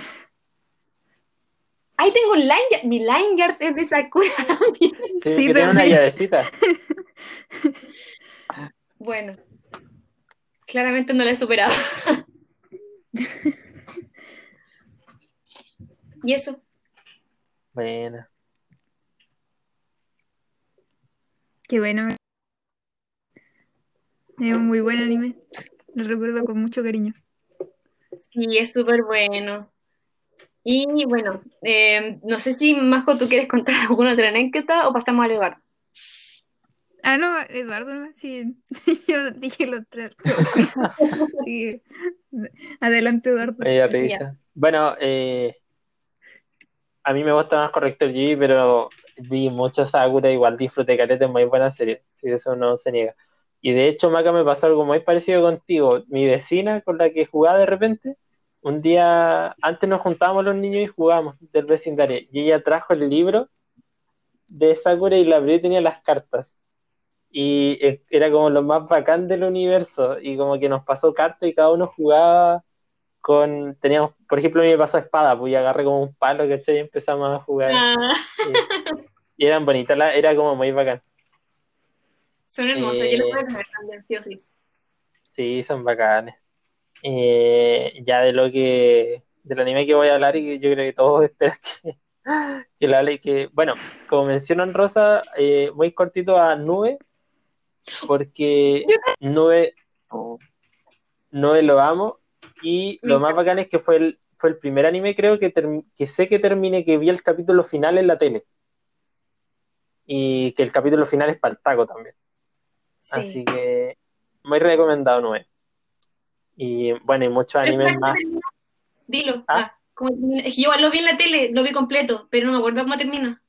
Ahí tengo un lanyard. Mi lanyard es de Sakura también. Sí, Sí, que tiene una llavecita. Bueno, claramente no lo he superado. y eso. Bueno. Qué bueno. Es un muy buen anime. Lo recuerdo con mucho cariño. Sí, es súper bueno. Y bueno, eh, no sé si Majo, tú quieres contar alguna otra anécdota o pasamos al Eduardo. Ah, no, Eduardo, sí. Yo dije lo otro. Sí. Adelante, Eduardo. Dio risa. Bueno, eh, a mí me gusta más Corrector G, pero vi mucho Sakura, igual disfruté Caleta, es muy buena serie, si eso no se niega. Y de hecho, Maca, me pasó algo muy parecido contigo. Mi vecina con la que jugaba de repente, un día, antes nos juntábamos los niños y jugábamos del vecindario, y ella trajo el libro de Sakura y la abrió y tenía las cartas. Y eh, era como lo más bacán del universo, y como que nos pasó cartas y cada uno jugaba con, teníamos, por ejemplo, a mí me pasó espada, pues y agarré como un palo, ¿cachai? Y empezamos a jugar. Ah. Y eran bonitas, la- era como muy bacán. son hermosas, Eh, yo las voy a tener también, sí o sí. Sí, son bacanes. Eh, ya de lo que, del anime que voy a hablar y que yo creo que todos esperan que, que lo hable, que, bueno, como mencionan Rosa, eh, muy cortito a Nube, porque Nube, Nube lo amo, y lo más bacán es que fue el, fue el primer anime, creo, que, que sé que terminé, que vi el capítulo final en la tele. Y que el capítulo final es paltaco también. Sí. Así que muy recomendado, Nube. Y bueno, y muchos animes más. Dilo. ¿Ah? ah. Es que yo lo vi en la tele, lo vi completo, pero no me acuerdo cómo termina.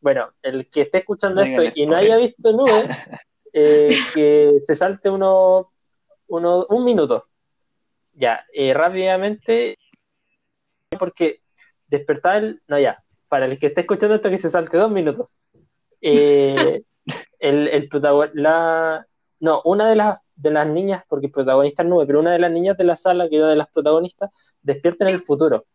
Bueno, el que esté escuchando esto y no haya visto nube, eh, que se salte uno, uno, un minuto. Ya, eh, rápidamente, porque despertar el. No, ya, para el que esté escuchando esto, que se salte dos minutos. Eh, el, el protagonista. No, una de las, de las niñas, porque el protagonista es nube, pero una de las niñas de la sala, que es una de las protagonistas, despierta en el futuro.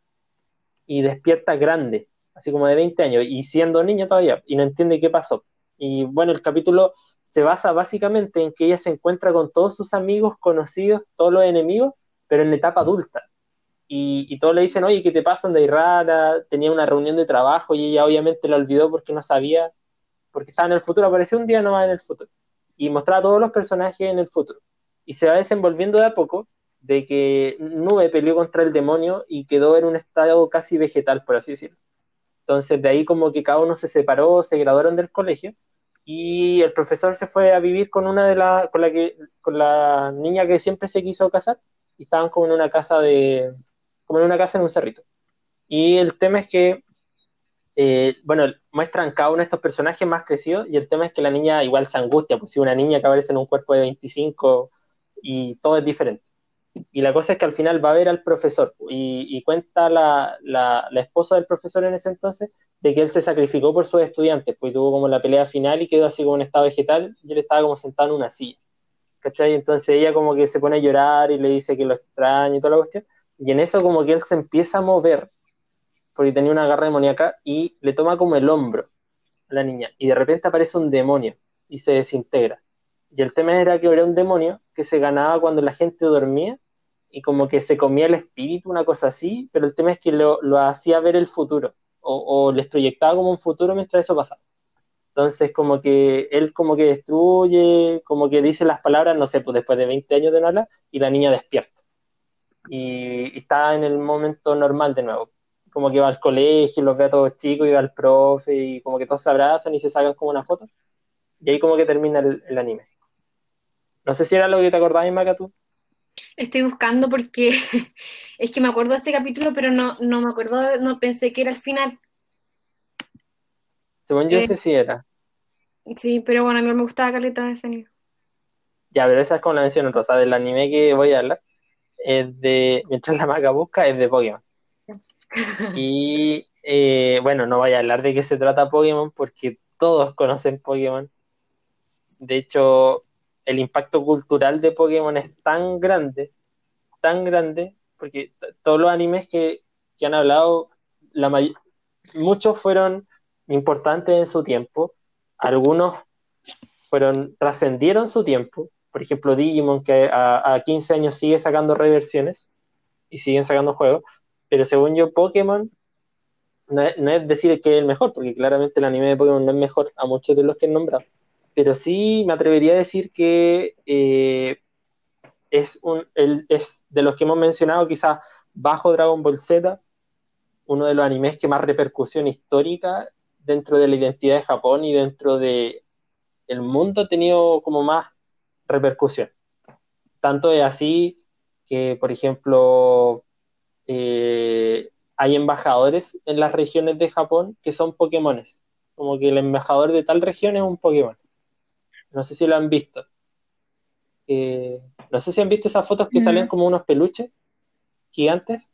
Y despierta grande, así como de 20 años, y siendo niña todavía, y no entiende qué pasó. Y bueno, el capítulo se basa básicamente en que ella se encuentra con todos sus amigos conocidos, todos los enemigos, pero en la etapa adulta. Y, y todos le dicen, oye, ¿qué te pasa? Ahí rara, tenía una reunión de trabajo y ella obviamente la olvidó porque no sabía, porque estaba en el futuro, apareció un día nomás en el futuro. Y mostraba a todos los personajes en el futuro. Y se va desenvolviendo de a poco de que Nube peleó contra el demonio y quedó en un estado casi vegetal, por así decirlo. Entonces de ahí como que cada uno se separó, se graduaron del colegio y el profesor se fue a vivir con una de las, con la que, con la niña que siempre se quiso casar y estaban como en una casa de, como en una casa en un cerrito. Y el tema es que, eh, bueno, muestran cada uno de estos personajes más crecidos y el tema es que la niña igual se angustia, pues si una niña que aparece en un cuerpo de 25 y todo es diferente. Y la cosa es que al final va a ver al profesor y, y cuenta la, esposa del profesor en ese entonces de que él se sacrificó por sus estudiantes, pues tuvo como la pelea final y quedó así como en estado vegetal y él estaba como sentado en una silla. ¿Cachai? Entonces ella como que se pone a llorar y le dice que lo extraña y toda la cuestión. Y en eso como que él se empieza a mover, porque tenía una garra demoníaca, y le toma como el hombro a la niña. Y de repente aparece un demonio y se desintegra. Y el tema era que era un demonio que se ganaba cuando la gente dormía y como que se comía el espíritu, una cosa así, pero el tema es que lo, lo hacía ver el futuro o, o les proyectaba como un futuro mientras eso pasaba. Entonces, como que él como que destruye, como que dice las palabras, no sé, pues después de 20 años de no hablar, y la niña despierta. Y, está en el momento normal de nuevo. Como que va al colegio, los ve a todos chicos, y va al profe, y como que todos se abrazan y se sacan como una foto. Y ahí como que termina el, el anime. No sé si era lo que te acordabas, Maca, tú. Estoy buscando porque es que me acuerdo de ese capítulo, pero no, no me acuerdo, no pensé que era el final. Según yo, Eh. sé si era. Sí, pero bueno, a mí me gustaba Caleta de ese anime. Ya, pero esa es como la mención rosa del anime que voy a hablar. Es de, mientras la Maca busca, es de Pokémon. Y eh, bueno, no voy a hablar de qué se trata Pokémon porque todos conocen Pokémon. De hecho, el impacto cultural de Pokémon es tan grande, tan grande, porque todos los animes que, que han hablado, la muchos fueron importantes en su tiempo, algunos fueron, trascendieron su tiempo, por ejemplo Digimon que a, a 15 años sigue sacando reversiones y siguen sacando juegos, pero según yo Pokémon no es decir que es el mejor, porque claramente el anime de Pokémon no es mejor a muchos de los que he nombrado, pero sí me atrevería a decir que eh, es, un, es de los que hemos mencionado quizás bajo Dragon Ball Z, uno de los animes que más repercusión histórica dentro de la identidad de Japón y dentro de el mundo ha tenido como más repercusión. Tanto es así que, por ejemplo, eh, hay embajadores en las regiones de Japón que son Pokémones. Como que el embajador de tal región es un Pokémon. No sé si lo han visto. Eh, no sé si han visto esas fotos que salen como unos peluches gigantes.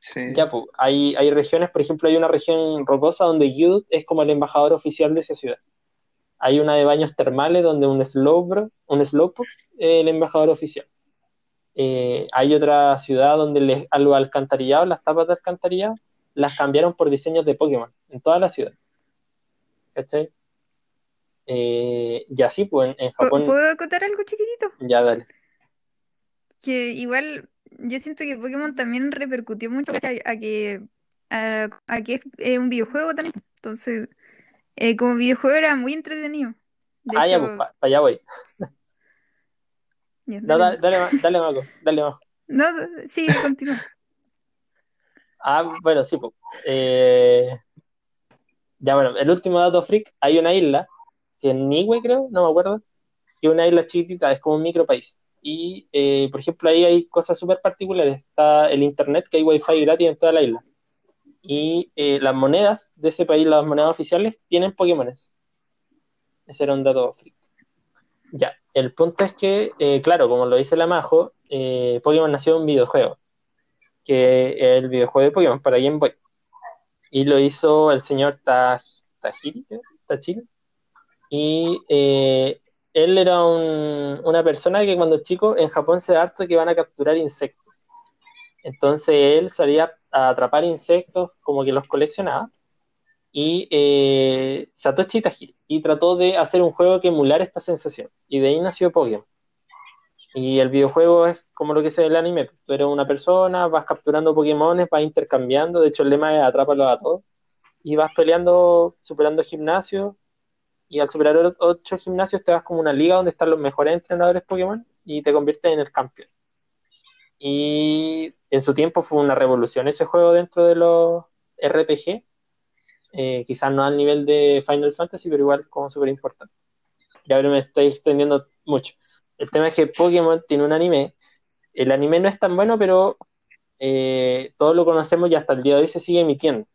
Sí. Ya, pues, hay, hay regiones, por ejemplo, hay una región rocosa donde Youth es como el embajador oficial de esa ciudad. Hay una de baños termales donde un Slowbro, un Slowpoke es el embajador oficial. Eh, hay otra ciudad donde les, a los alcantarillados, las tapas de alcantarillado, las cambiaron por diseños de Pokémon en toda la ciudad. ¿Cachai? Eh, y así, pues, en, en Japón, ¿Puedo acotar algo chiquitito? ya dale. Que igual yo siento que Pokémon también repercutió mucho a, a que a, a que es eh, un videojuego también. Entonces, eh, como videojuego era muy entretenido. De Ah, ya, pues, para allá voy. ya, No, dale. dale, dale, dale, Marco, dale, Marco. No, sí, continúa. Ah, bueno, sí, pues. Eh, ya, bueno, el último dato freak, hay una isla, que en Niue creo, no me acuerdo, que una isla chiquitita, es como un micropaís. y, eh, por ejemplo, ahí hay cosas súper particulares. Está el internet, que hay wifi gratis en toda la isla. Y eh, las monedas de ese país, las monedas oficiales, tienen Pokémones. Ese era un dato freak. Ya, el punto es que, eh, claro, como lo dice la Majo, Pokémon nació en un videojuego, que el videojuego de Pokémon para Game Boy. Y lo hizo el señor Taj, Tajiri, ¿eh? Y eh, él era un- una persona que cuando chico en Japón se da harto que van a capturar insectos. Entonces él salía a atrapar insectos, como que los coleccionaba. Y eh, Satoshi Tajiri. Y trató de hacer un juego que emulara esta sensación. Y de ahí nació Pokémon. Y el videojuego es como lo que se ve en el anime. Tú eres una persona, vas capturando Pokémones, vas intercambiando. De hecho, el lema es atrápalos a todos. Y vas peleando, superando gimnasios. Y al superar ocho gimnasios te vas como una liga donde están los mejores entrenadores Pokémon y te conviertes en el campeón. Y en su tiempo fue una revolución ese juego dentro de los RPG. Eh, quizás no al nivel de Final Fantasy, pero igual como súper importante. Y ahora me estoy extendiendo mucho. El tema es que Pokémon tiene un anime. El anime no es tan bueno, pero eh, todos lo conocemos y hasta el día de hoy se sigue emitiendo.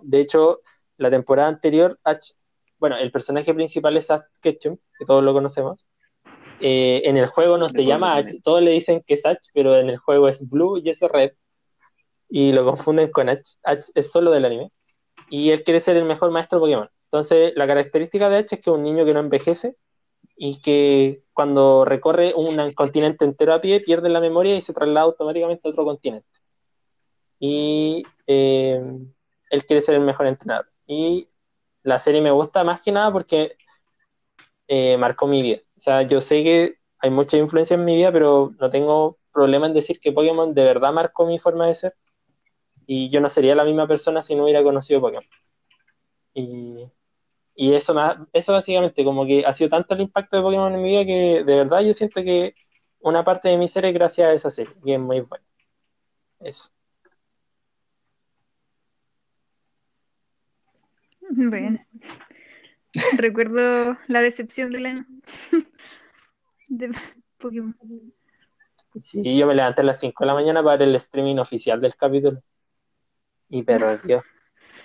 De hecho, la temporada anterior, bueno, el personaje principal es Ash Ketchum, que todos lo conocemos. Eh, en el juego no se llama. Ash, todos le dicen que es Ash, pero en el juego es Blue y es Red. Y lo confunden con Ash. Ash es solo del anime. Y él quiere ser el mejor maestro Pokémon. Entonces, la característica de Ash es que es un niño que no envejece y que cuando recorre un continente entero a pie pierde la memoria y se traslada automáticamente a otro continente. Y eh, él quiere ser el mejor entrenador. Y la serie me gusta más que nada porque eh, marcó mi vida. O sea, yo sé que hay mucha influencia en mi vida, pero no tengo problema en decir que Pokémon de verdad marcó mi forma de ser. Y yo no sería la misma persona si no hubiera conocido Pokémon. Y, y eso, eso básicamente, como que ha sido tanto el impacto de Pokémon en mi vida que de verdad yo siento que una parte de mi ser es gracias a esa serie, y es muy buena. Eso. Bueno. Recuerdo la decepción del año de Pokémon. Sí, yo me levanté a las 5 de la mañana para ver el streaming oficial del capítulo. Y perdió.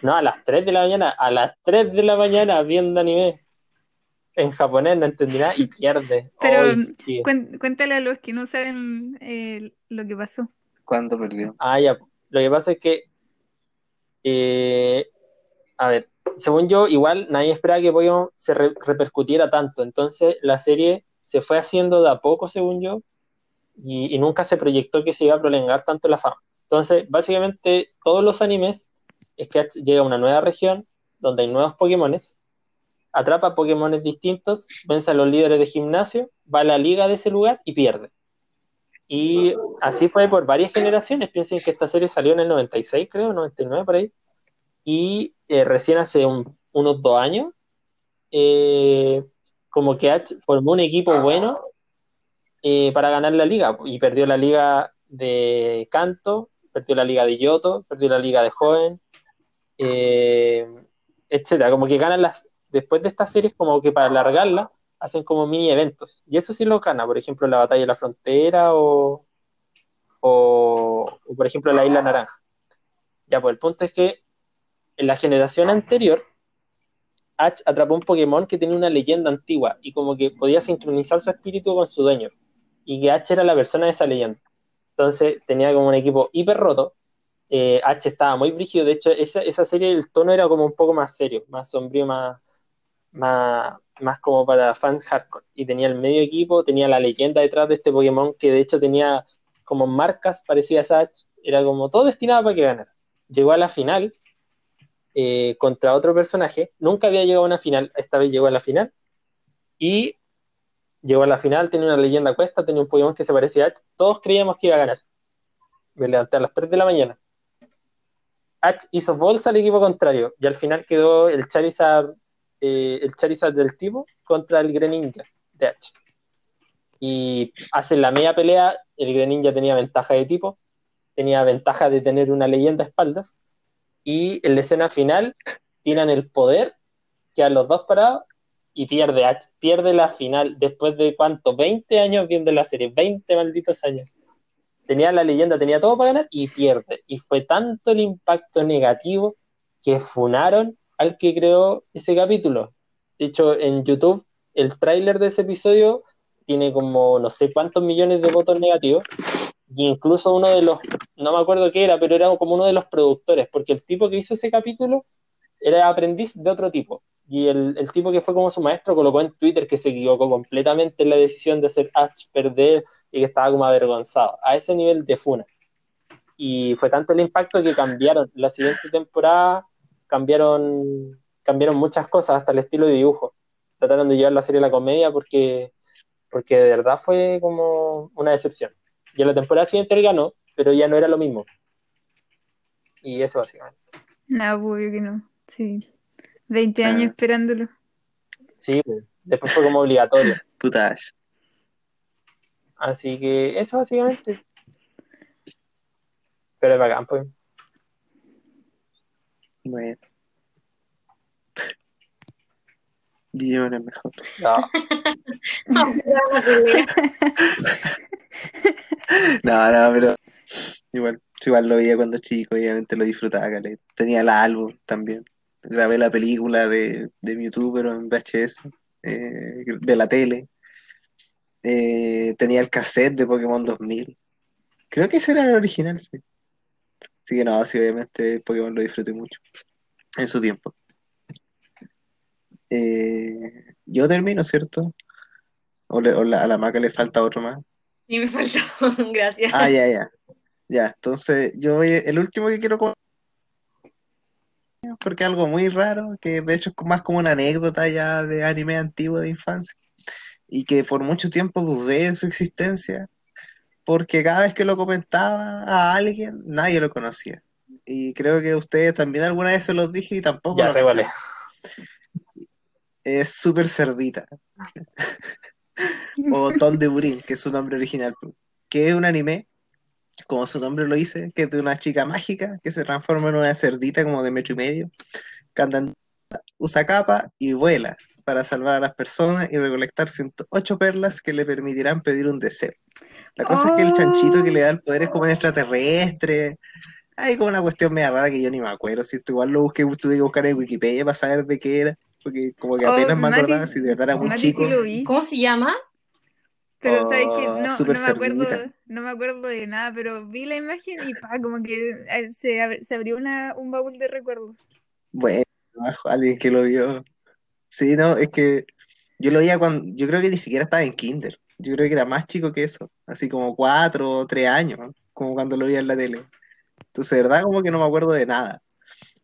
No, a las 3 de la mañana, a las 3 de la mañana viendo anime. En japonés no entendí nada y pierde. Pero cuen- cuéntale a los que no saben eh, lo que pasó. ¿Cuándo perdió? Ah, ya. Lo que pasa es que, eh, a ver, según yo, igual nadie esperaba que Pokémon se re- repercutiera tanto. Entonces la serie se fue haciendo de a poco, según yo, y, nunca se proyectó que se iba a prolongar tanto la fama. Entonces, básicamente, todos los animes es que llega a una nueva región donde hay nuevos Pokémones, atrapa Pokémones distintos, vence a los líderes de gimnasio, va a la liga de ese lugar y pierde. Y así fue por varias generaciones. Piensen que esta serie salió en el 96, creo, 99 por ahí. Y eh, recién hace un- unos dos años, eh, como que formó un equipo bueno eh, para ganar la liga. Y perdió la liga de Kanto, perdió la liga de Yoto, perdió la liga de Joven, etcétera. Como que ganan las. Después de estas series, como que para alargarla, hacen como mini eventos. Y eso sí lo gana, por ejemplo, la batalla de la frontera o, o, o, por ejemplo, la isla naranja. Ya, pues el punto es que en la generación anterior, Ash atrapó un Pokémon que tenía una leyenda antigua y como que podía sincronizar su espíritu con su dueño. Y que Ash era la persona de esa leyenda. Entonces tenía como un equipo hiper roto. Eh, H estaba muy brígido. De hecho, esa, esa serie, el tono era como un poco más serio, más sombrío, más, más, más como para fans hardcore. Y tenía el medio equipo, tenía la leyenda detrás de este Pokémon que de hecho tenía como marcas parecidas a Ash. Era como todo destinado para que ganara. Llegó a la final eh, contra otro personaje. Nunca había llegado a una final, esta vez llegó a la final. Y llegó a la final, tenía una leyenda cuesta, tenía un Pokémon que se parecía a Ash. Todos creíamos que iba a ganar. Me levanté a las 3 de la mañana. Ash hizo bolsa al equipo contrario y al final quedó el Charizard, eh, el Charizard del tipo contra el Greninja de Ash. Y hacen la media pelea, el Greninja tenía ventaja de tipo, tenía ventaja de tener una leyenda a espaldas y en la escena final tiran el poder, quedan los dos parados y pierde pierde la final después de cuánto, 20 años viendo la serie, 20 malditos años. Tenía la leyenda, tenía todo para ganar y pierde. Y fue tanto el impacto negativo que funaron al que creó ese capítulo. De hecho, en YouTube, el tráiler de ese episodio tiene como no sé cuántos millones de votos negativos. Y incluso uno de los, no me acuerdo qué era, pero era como uno de los productores, porque el tipo que hizo ese capítulo era aprendiz de otro tipo. Y el, el tipo que fue como su maestro colocó en Twitter que se equivocó completamente en la decisión de hacer Ash perder y que estaba como avergonzado. A ese nivel de funa. Y fue tanto el impacto que cambiaron. La siguiente temporada cambiaron, cambiaron muchas cosas, hasta el estilo de dibujo. Trataron de llevar la serie a la comedia porque, porque de verdad fue como una decepción. Y en la temporada siguiente él ganó, pero ya no era lo mismo. Y eso básicamente. No, obvio que no. Sí. 20 Ah. años esperándolo. Sí, pues, después fue como obligatorio. Puta Ash. Así que eso básicamente. Pero es bacán, pues. Bueno. Digimon es mejor. No, No, no, pero igual, igual lo veía cuando chico, obviamente lo disfrutaba. Tenía el álbum también. Grabé la película de, de Mewtwo, pero en VHS, eh, de la tele. Eh, tenía el cassette de Pokémon 2000. Creo que ese era el original, sí. Así que no, sí, obviamente Pokémon lo disfruté mucho en su tiempo. Eh, yo termino, ¿cierto? O, le- o la- a la maca le falta otro más. Y me faltó, gracias. Ah, ya, ya. Ya, entonces yo voy, el último que quiero comentar, porque es algo muy raro, que de hecho es más como una anécdota ya de anime antiguo de infancia, y que por mucho tiempo dudé de su existencia, porque cada vez que lo comentaba a alguien, nadie lo conocía. Y creo que ustedes también alguna vez se los dije y tampoco ya lo sé cuál es. Super Cerdita. o Ton de Burin, que es su nombre original, que es un anime, como su nombre lo dice, que es de una chica mágica que se transforma en una cerdita como de metro y medio, en- usa capa y vuela para salvar a las personas y recolectar 108 perlas que le permitirán pedir un deseo. La cosa es que el chanchito que le da el poder es como un extraterrestre. Hay como una cuestión media rara que yo ni me acuerdo. Si esto igual lo busqué, tuve que buscar en Wikipedia para saber de qué era. Porque como que Oh, apenas me Mati- acordaba si de verdad era muy Mati chico. sí lo vi, ¿Cómo se llama? pero sabes que Oh, no, no me acuerdo, no me acuerdo de nada, pero vi la imagen y pa, como que eh, se, se abrió una, un baúl de recuerdos. Bueno, alguien que lo vio. Sí, no, es que yo lo veía cuando, yo creo que ni siquiera estaba en kinder. Yo creo que era más chico que eso, así como cuatro o tres años, ¿no? como cuando lo veía en la tele. Entonces, de verdad, como que no me acuerdo de nada.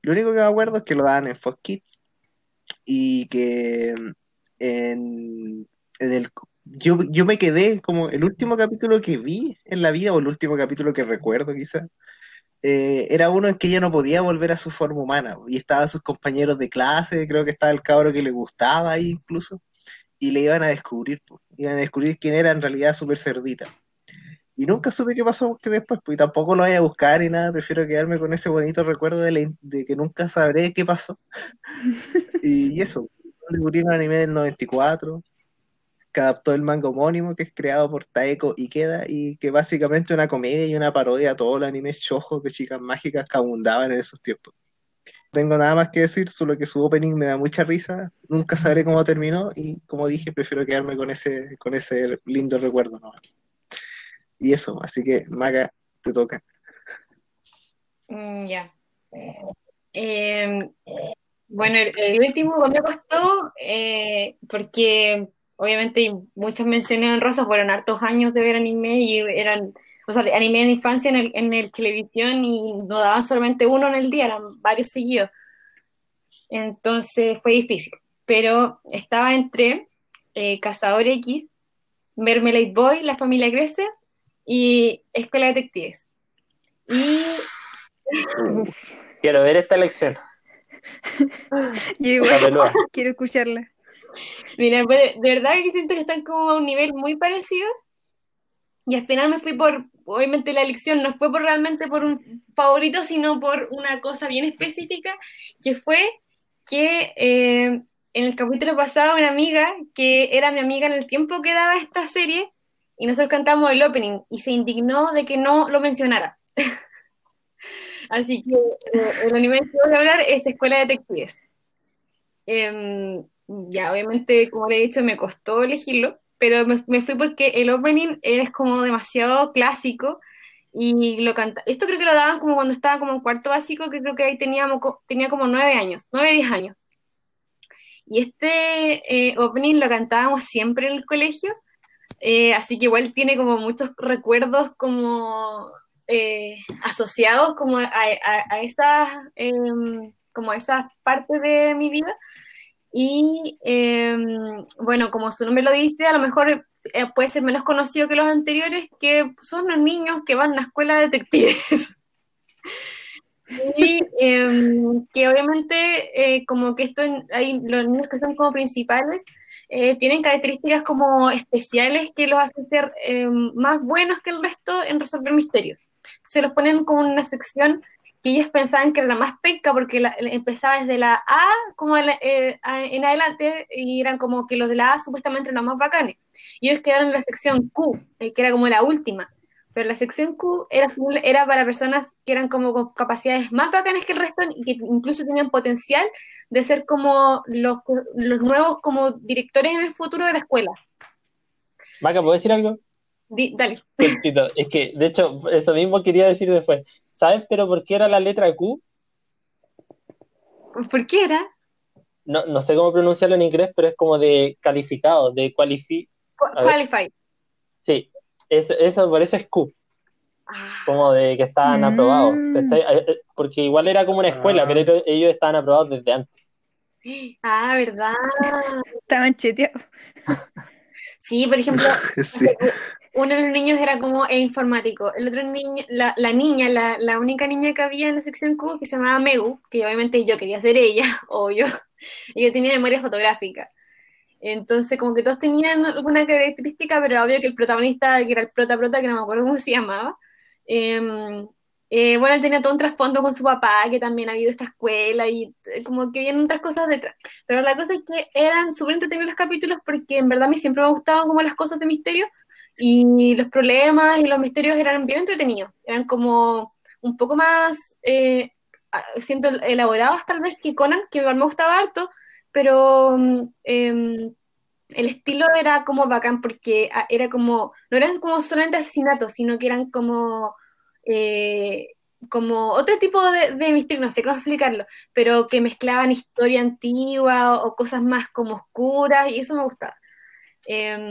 Lo único que me acuerdo es que lo daban en Fox Kids y que en, en el... Yo, yo me quedé como el último capítulo que vi en la vida, o el último capítulo que recuerdo quizás, eh, era uno en que ella no podía volver a su forma humana y estaban sus compañeros de clase, creo que estaba el cabro que le gustaba ahí incluso, y le iban a descubrir, iban a descubrir quién era en realidad Super Cerdita. Y nunca supe qué pasó que después, pues y tampoco lo voy a buscar y nada, prefiero quedarme con ese bonito recuerdo de, la de que nunca sabré qué pasó. y, y eso, un anime del 94 que adaptó el manga homónimo que es creado por Taeko Ikeda y que básicamente es una comedia y una parodia a todos los animes shoujo de chicas mágicas que abundaban en esos tiempos. No tengo nada más que decir, solo que su opening me da mucha risa, nunca sabré cómo terminó y como dije, prefiero quedarme con ese, con ese lindo recuerdo ¿no? Y eso, así que Maga, te toca. Mm, ya. Eh, bueno, el, el último me costó eh, porque obviamente muchas menciones honrosas, fueron hartos años de ver anime y eran, o sea, anime de infancia en el, en el televisión y no daban solamente uno en el día, eran varios seguidos. Entonces fue difícil, pero estaba entre eh, Cazador X, Mermelade Boy, La Familia Crece y Escuela de Detectives. Y Quiero ver esta elección. Yo igual quiero escucharla. Mira, pues, de verdad que siento que están como a un nivel muy parecido. Y al final me fui por, obviamente la elección no fue por realmente por un favorito, sino por una cosa bien específica, que fue que eh, en el capítulo pasado una amiga que era mi amiga en el tiempo que daba esta serie y nosotros cantamos el opening y se indignó de que no lo mencionara. Así que eh, el anime que voy a hablar es Escuela de Detectives. Em, ya, obviamente, como le he dicho, me costó elegirlo, pero me, fui porque el opening es como demasiado clásico y lo canta. Esto creo que lo daban como cuando estaba como en cuarto básico, que creo que ahí teníamos, tenía como nueve años, nueve, diez años. Y este eh, opening lo cantábamos siempre en el colegio, eh, así que igual tiene como muchos recuerdos como eh, asociados como a, a, a em, como a esa parte de mi vida. Y em, bueno, como su nombre lo dice, a lo mejor eh, puede ser menos conocido que los anteriores, que son los niños que van a la escuela de detectives. y em, que obviamente, eh, como que esto, hay los niños que son como principales, eh, tienen características como especiales que los hacen ser em, más buenos que el resto en resolver misterios. Se los ponen como una sección que ellos pensaban que era la más penca porque empezaba desde la A como eh, en adelante y eran como que los de la A supuestamente eran los más bacanes. Y ellos quedaron en la sección Q, eh, que era como la última. Pero la sección Q era, era para personas que eran como con capacidades más bacanas que el resto y que incluso tenían potencial de ser como los, los nuevos como directores en el futuro de la escuela. Maca, ¿puedo decir algo? dale. Es que, de hecho, eso mismo quería decir después. ¿Sabes pero por qué era la letra Q? ¿Por qué era? No, no sé cómo pronunciarlo en inglés, pero es como de calificado, de qualifi... Qualified. Sí, eso, eso, por eso es Q. Ah. Como de que estaban aprobados, mm. eh, eh, Porque igual era como una escuela, ah. pero ellos estaban aprobados desde antes. Ah, ¿verdad? Estaban cheteados. Sí, por ejemplo, sí uno de los niños era como el informático, el otro niño, la, la niña, la, la, única niña que había en la sección Q, que se llamaba Megu, que obviamente yo quería ser ella, o yo, ella tenía memoria fotográfica. Entonces, como que todos tenían alguna característica, pero obvio que el protagonista, que era el prota prota, que no me acuerdo cómo se llamaba, em, eh, bueno, él tenía todo un trasfondo con su papá, que también ha habido esta escuela, y eh, como que vienen otras cosas detrás. Pero la cosa es que eran súper entretenidos los capítulos, porque en verdad a mí siempre me han gustado como las cosas de misterio, y los problemas y los misterios eran bien entretenidos, eran como un poco más, eh, siento, elaborados tal vez que Conan, que me gustaba harto, pero em, el estilo era como bacán porque ah, era como, no eran como solamente asesinatos, sino que eran como... Eh, como otro tipo de, de misterio, no sé cómo explicarlo, pero que mezclaban historia antigua o, cosas más como oscuras y eso me gustaba. Em,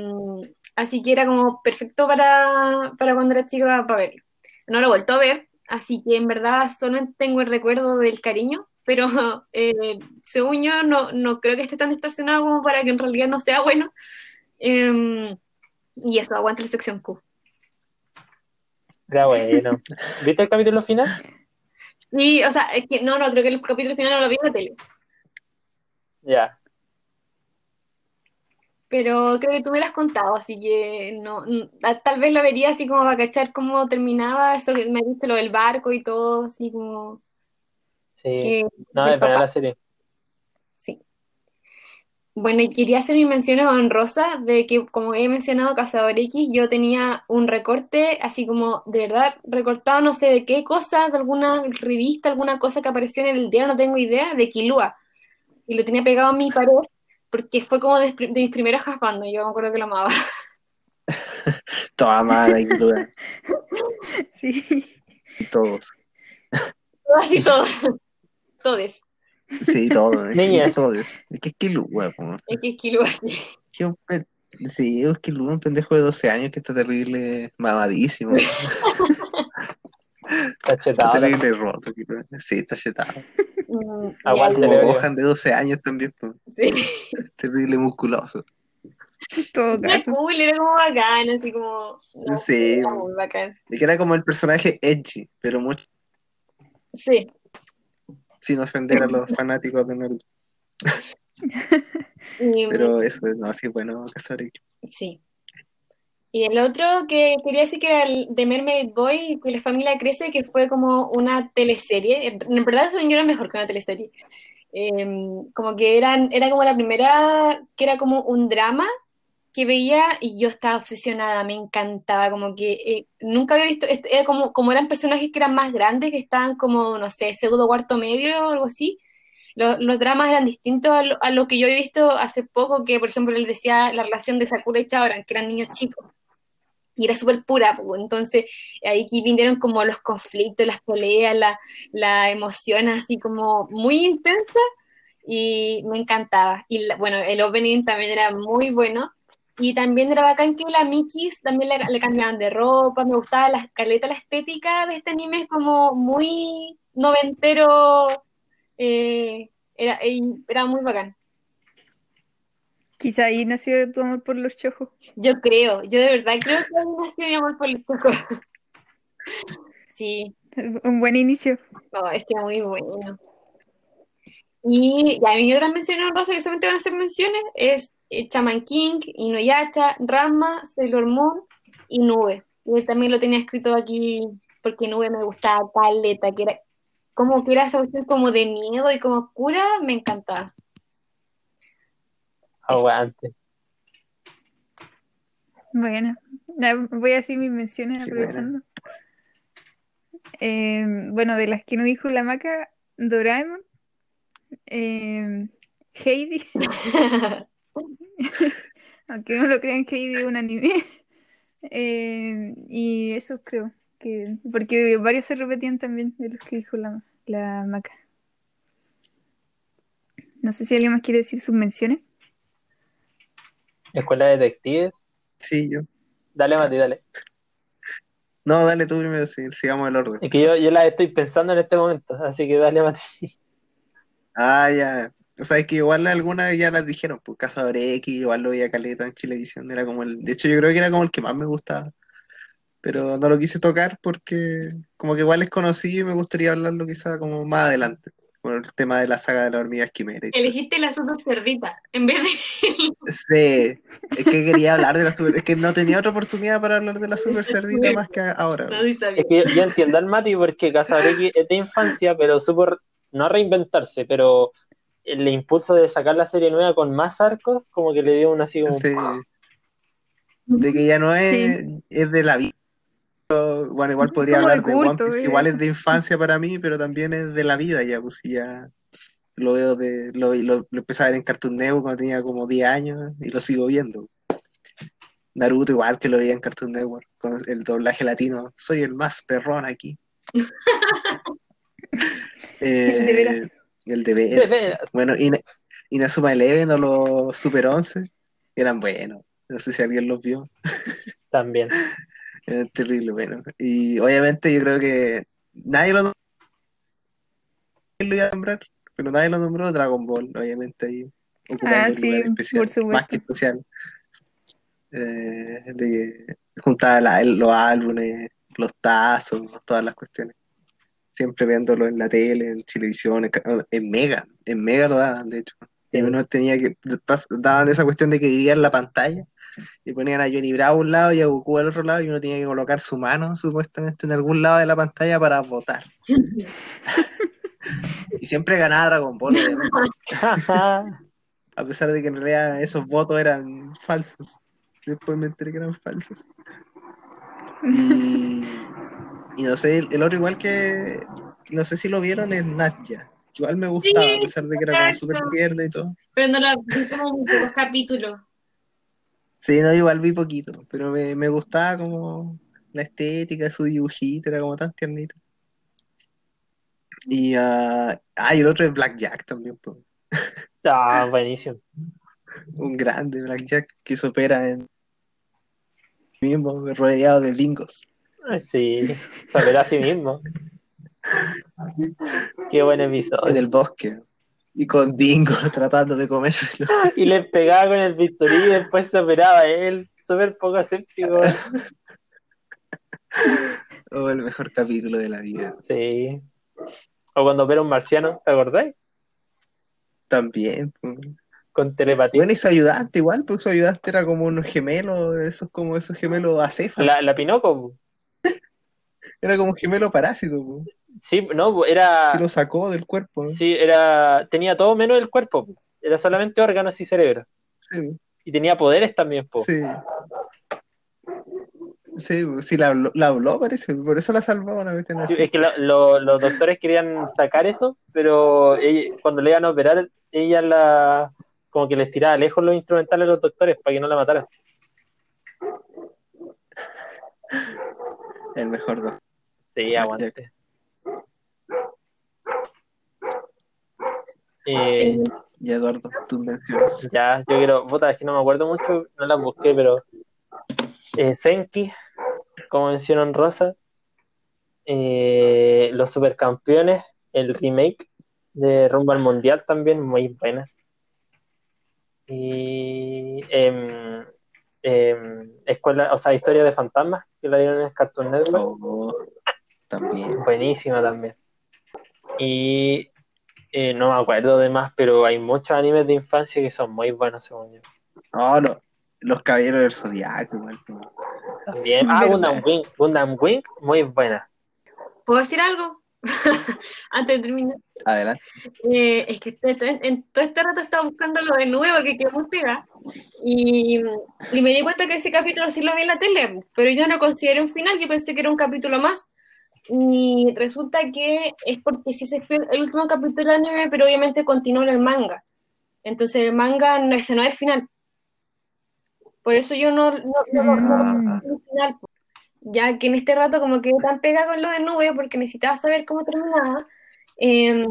así que era como perfecto para, para cuando era chica para verlo. No lo he vuelto a ver, así que en verdad solo tengo el recuerdo del cariño, pero eh, según yo no, no creo que esté tan distorsionado como para que en realidad no sea bueno. Em, y eso, aguanta la sección Q. Ya bueno. ¿Viste el capítulo final? Sí, o sea, es que no, no, creo que el capítulo final no lo vi en la tele. Ya pero creo que tú me lo has contado, así que no, tal vez lo vería así como para cachar cómo terminaba, eso que me diste lo del barco y todo, así como... Sí, no, es para la serie. Sí. Bueno, y quería hacer mi mención honrosa de que, como he mencionado, Cazador X, yo tenía un recorte, así como, de verdad, recortado no sé de qué cosa, de alguna revista, alguna cosa que apareció en el día, no tengo idea, de Kilua. Y lo tenía pegado a mi pared porque fue como de, mis primeros jaspando, yo me acuerdo que lo amaba. Toda madre, incluida. Sí. Todos. Todas y todos. Todes. Sí, todos. Niñas. Todos. Es que es Kilua, Es que es Kilua, sí. Sí, es que un pendejo de 12 años que está terrible, mamadísimo. está chetado. Está terrible roto. Sí, está chetado. Mm, Aguante, Como Gohan de 12 años también. Pues. Sí. Terrible musculoso. Todo Era cool, era como bacán, así como. no, Sí. Era muy bacán. Y que era como el personaje edgy, pero mucho Sí. Sin ofender a los fanáticos de Naruto. Pero eso no, así es bueno cazar ello. Sí. Y el otro que quería decir que era el de Mermaid Boy, que la familia crece, que fue como una teleserie. En verdad, eso era mejor que una teleserie. em, como que eran, era como la primera, que era como un drama que veía y yo estaba obsesionada, me encantaba, como que eh, nunca había visto, este, era como, como eran personajes que eran más grandes, que estaban como, no sé, segundo, cuarto medio o algo así, lo- los dramas eran distintos a lo, a lo que yo he visto hace poco, que por ejemplo él decía la relación de Sakura y Chaoran, que eran niños chicos, y era súper pura, po. entonces ahí aquí vinieron como los conflictos, las peleas, la, la emoción así como muy intensa, y me encantaba. Y la- bueno, el opening también era muy bueno. Y también era bacán que la Mikis también le, le cambiaban de ropa, me gustaba la caleta, la estética de este anime, es como muy noventero, eh, era, era muy bacán. Quizá ahí nació tu amor por los chojos. Yo creo, yo de verdad creo que ahí nació mi amor por el coco. Sí, Un buen inicio. no, es que muy bueno. Y, y a mí otras menciones honrosas que solamente van a ser menciones es Chaman King, Inuyasha, Ranma, Sailor Moon y Nube. Yo también lo tenía escrito aquí porque Nube me gustaba caleta, que era como que era esa cuestión como de miedo y como oscura, me encantaba. Aguante. Bueno, voy a decir mis menciones Sí, aprovechando. Eh, bueno, de las que no dijo la maca, Doraemon, eh, Heidi, aunque no lo crean, Heidi es un anime. Eh, y eso creo que, porque varios se repetían también de los que dijo la, la maca. No sé si alguien más quiere decir sus menciones. Escuela de detectives. Sí, yo. Dale, Mati, dale. No, dale tú primero, sí, sigamos el orden. Es que yo, yo la estoy pensando en este momento, así que dale, Mati. Ah, ya. O sea, es que igual algunas ya las dijeron, pues Cazador X, igual lo veía caleta en Chilevisión, era como el, de hecho yo creo que era como el que más me gustaba, pero no lo quise tocar porque como que igual es conocido y me gustaría hablarlo quizá como más adelante, por el tema de la saga de la hormiga esquimera. y todo. Elegiste la super cerdita en vez de... Sí, es que quería hablar de la super, es que no tenía otra oportunidad para hablar de la super cerdita más que ahora. No, sí, está bien. Es que yo, yo entiendo al Mati porque Cazador X es de infancia, pero supo no reinventarse, pero el impulso de sacar la serie nueva con más arcos, como que le dio un así como. Sí. De que ya no es, es de la vida. Bueno, igual podría como de hablar de One culto, Piece, eh. igual es de infancia para mí, pero también es de la vida ya, pues ya lo veo de, lo, lo, lo empecé a ver en Cartoon Network cuando tenía como 10 años y lo sigo viendo. Naruto igual que lo veía en Cartoon Network, con el doblaje latino, soy el más perrón aquí. El de veras. El de De veras. Bueno, Ina- Inazuma Eleven o los Super 11 eran buenos. No sé si alguien los vio. También. Eran terrible, bueno. Y obviamente yo creo que nadie lo, lo iba a nombrar, pero nadie lo nombró Dragon Ball, obviamente ahí Ah, sí, especial, por supuesto. más que especial. Eh, de que juntaba la- los álbumes, los tazos, todas las cuestiones. Siempre viéndolo en la tele, en televisión, en, ca- en Mega, en Mega lo daban, de hecho. Y Sí. uno tenía que, daban esa cuestión de que dividían la pantalla y ponían a Johnny Bravo a un lado y a Goku al otro lado y uno tenía que colocar su mano supuestamente en algún lado de la pantalla para votar. Y siempre ganaba Dragon Ball, a pesar de que en realidad esos votos eran falsos. Después me enteré que eran falsos. Y, y no sé, el, otro igual que, no sé si lo vieron, es Natya. Igual me gustaba, a pesar de que era como súper tierno y todo. Pero no la vi como pocos capítulos. Sí, no, igual vi poquito, pero me, me gustaba como la estética de su dibujito, era como tan tiernito. Y, ah, ah, y el otro es Black Jack también, pues. Ah, buenísimo. Un grande Black Jack que se opera en mismo, rodeado de dingos. Sí, saber a sí mismo. Qué buen en episodio. el bosque. Y con dingos tratando de comérselo. Y le pegaba con el bisturí y después se operaba él. Súper poco escéptico. Oh, el mejor capítulo de la vida. Sí. O cuando opera un marciano, ¿te acordáis? También. Con telepatía. Bueno, y su ayudante igual, pues su ayudante era como un gemelo, esos como esos gemelos acéfalos. La, la Pinoco, Era como un gemelo parásito, pues. Sí, no, era. Que lo sacó del cuerpo. ¿no? Sí, era. Tenía todo menos el cuerpo. po. Era solamente órganos y cerebro. Sí, Y tenía poderes también, po. sí. Sí, sí, la habló, la habló, parece, por eso la salvó una vez Sí, Es que lo- lo- los doctores querían sacar eso, pero ella- cuando le iban a operar, ella la. Como que les tiraba lejos los instrumentales a los doctores para que no la mataran. El mejor doctor. Sí, aguante. Eh, Y Eduardo, tus menciones. Ya, yo quiero, puta, es que no me acuerdo mucho, no las busqué, pero eh, Senki, como mencionó en Rosa, eh, los supercampeones, el remake de Rumbo al Mundial también, muy buena. Y em, em, escuela, o sea, historia de fantasmas, que la dieron en el Cartoon Network, Oh, también. buenísima también. Y eh, no me acuerdo de más, pero hay muchos animes de infancia que son muy buenos, según yo. No, no. Los caballeros del zodiaco, igual. También. Ah. Gundam Wing. Gundam Wing, muy buena. ¿Puedo decir algo? Antes de terminar. Adelante. Eh, es que este- en todo este rato estaba buscando lo de nuevo que quedó muy pegada. Y, y me di cuenta que ese capítulo sí lo vi en la tele, pero yo no consideré un final, yo pensé que era un capítulo más. Y resulta que es porque sí se fue el último capítulo del anime, pero obviamente continuó en el manga. Entonces el manga no, ese no es el final. Por eso yo no, no, no, Ah. el final. Ya que en este rato como quedé tan pegada con lo de nube porque necesitaba saber cómo terminaba. em,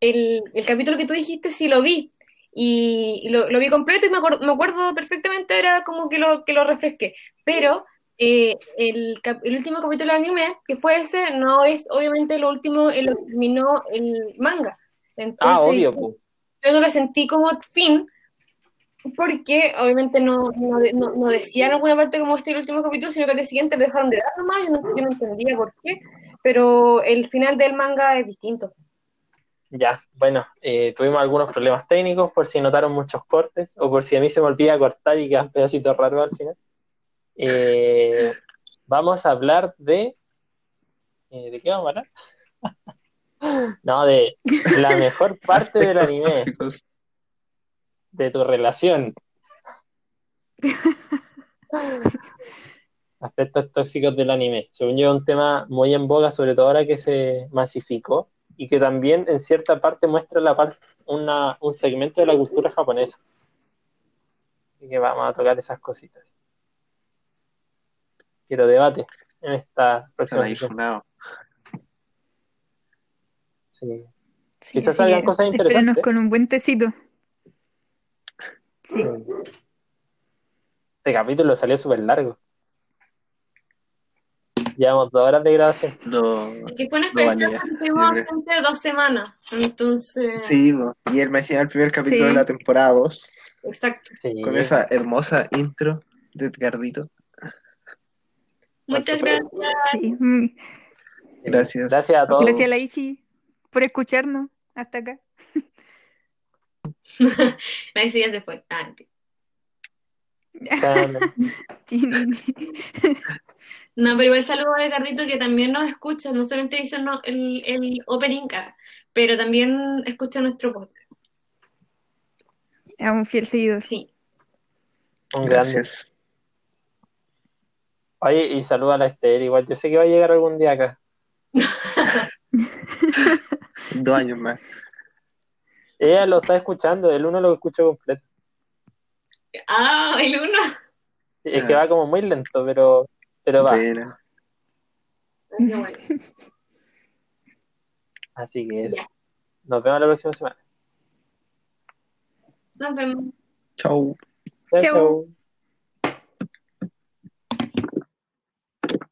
el, el capítulo que tú dijiste sí lo vi. Y, y lo, lo vi completo y me acuerdo, me acuerdo perfectamente, era como que lo, que lo refresqué. Pero eh, el, último capítulo del anime, que fue ese, no es obviamente lo último en lo que terminó el manga. Entonces, Ah, obvio, yo no lo sentí como fin, porque obviamente no, no, no- no decía en alguna parte como este el último capítulo, sino que al día siguiente lo dejaron de dar nomás, yo no, yo no entendía por qué, pero el final del manga es distinto. Ya, bueno, eh, tuvimos algunos problemas técnicos por si notaron muchos cortes o por si a mí se me olvida cortar y quedan pedacitos raros al final. Eh, vamos a hablar de... eh, ¿De qué vamos a hablar? No, de la mejor parte del anime, de tu relación. Aspectos tóxicos del anime. Según yo, es un tema muy en boga, sobre todo ahora que se masificó y que también en cierta parte muestra la par- una, un segmento de la cultura japonesa. Así que vamos a tocar esas cositas. Quiero debate en esta próxima sesión. Sí. Sí, Quizás salgan que cosas interesantes. con un buen tecito. Sí. Este capítulo salió súper largo. Llevamos dos horas de grabación. No. Es que fue una No creo. ausentes dos semanas, entonces, Sí, y él me decía el primer capítulo Sí. de la temporada 2, exacto. Sí. con esa hermosa intro de Edgardito. Muchas gracias. Sí. Mm. Gracias. Gracias a todos. Gracias a la Isi por escucharnos hasta acá. La ya se fue. Ah, enti- Chao. No, pero igual saludo a Edgardito que también nos escucha, no solamente hizo no, el, el opening, ah, pero también escucha nuestro podcast. Es un fiel seguidor. Sí. Gracias. Oye, y saluda a la Esther, igual yo sé que va a llegar algún día acá. Dos años más. Ella lo está escuchando, el uno lo escucho completo. Ah, el uno. Es que va como muy lento, pero, pero va. Bueno. Así que eso. Nos vemos la próxima semana. Nos vemos. Chau. Chau.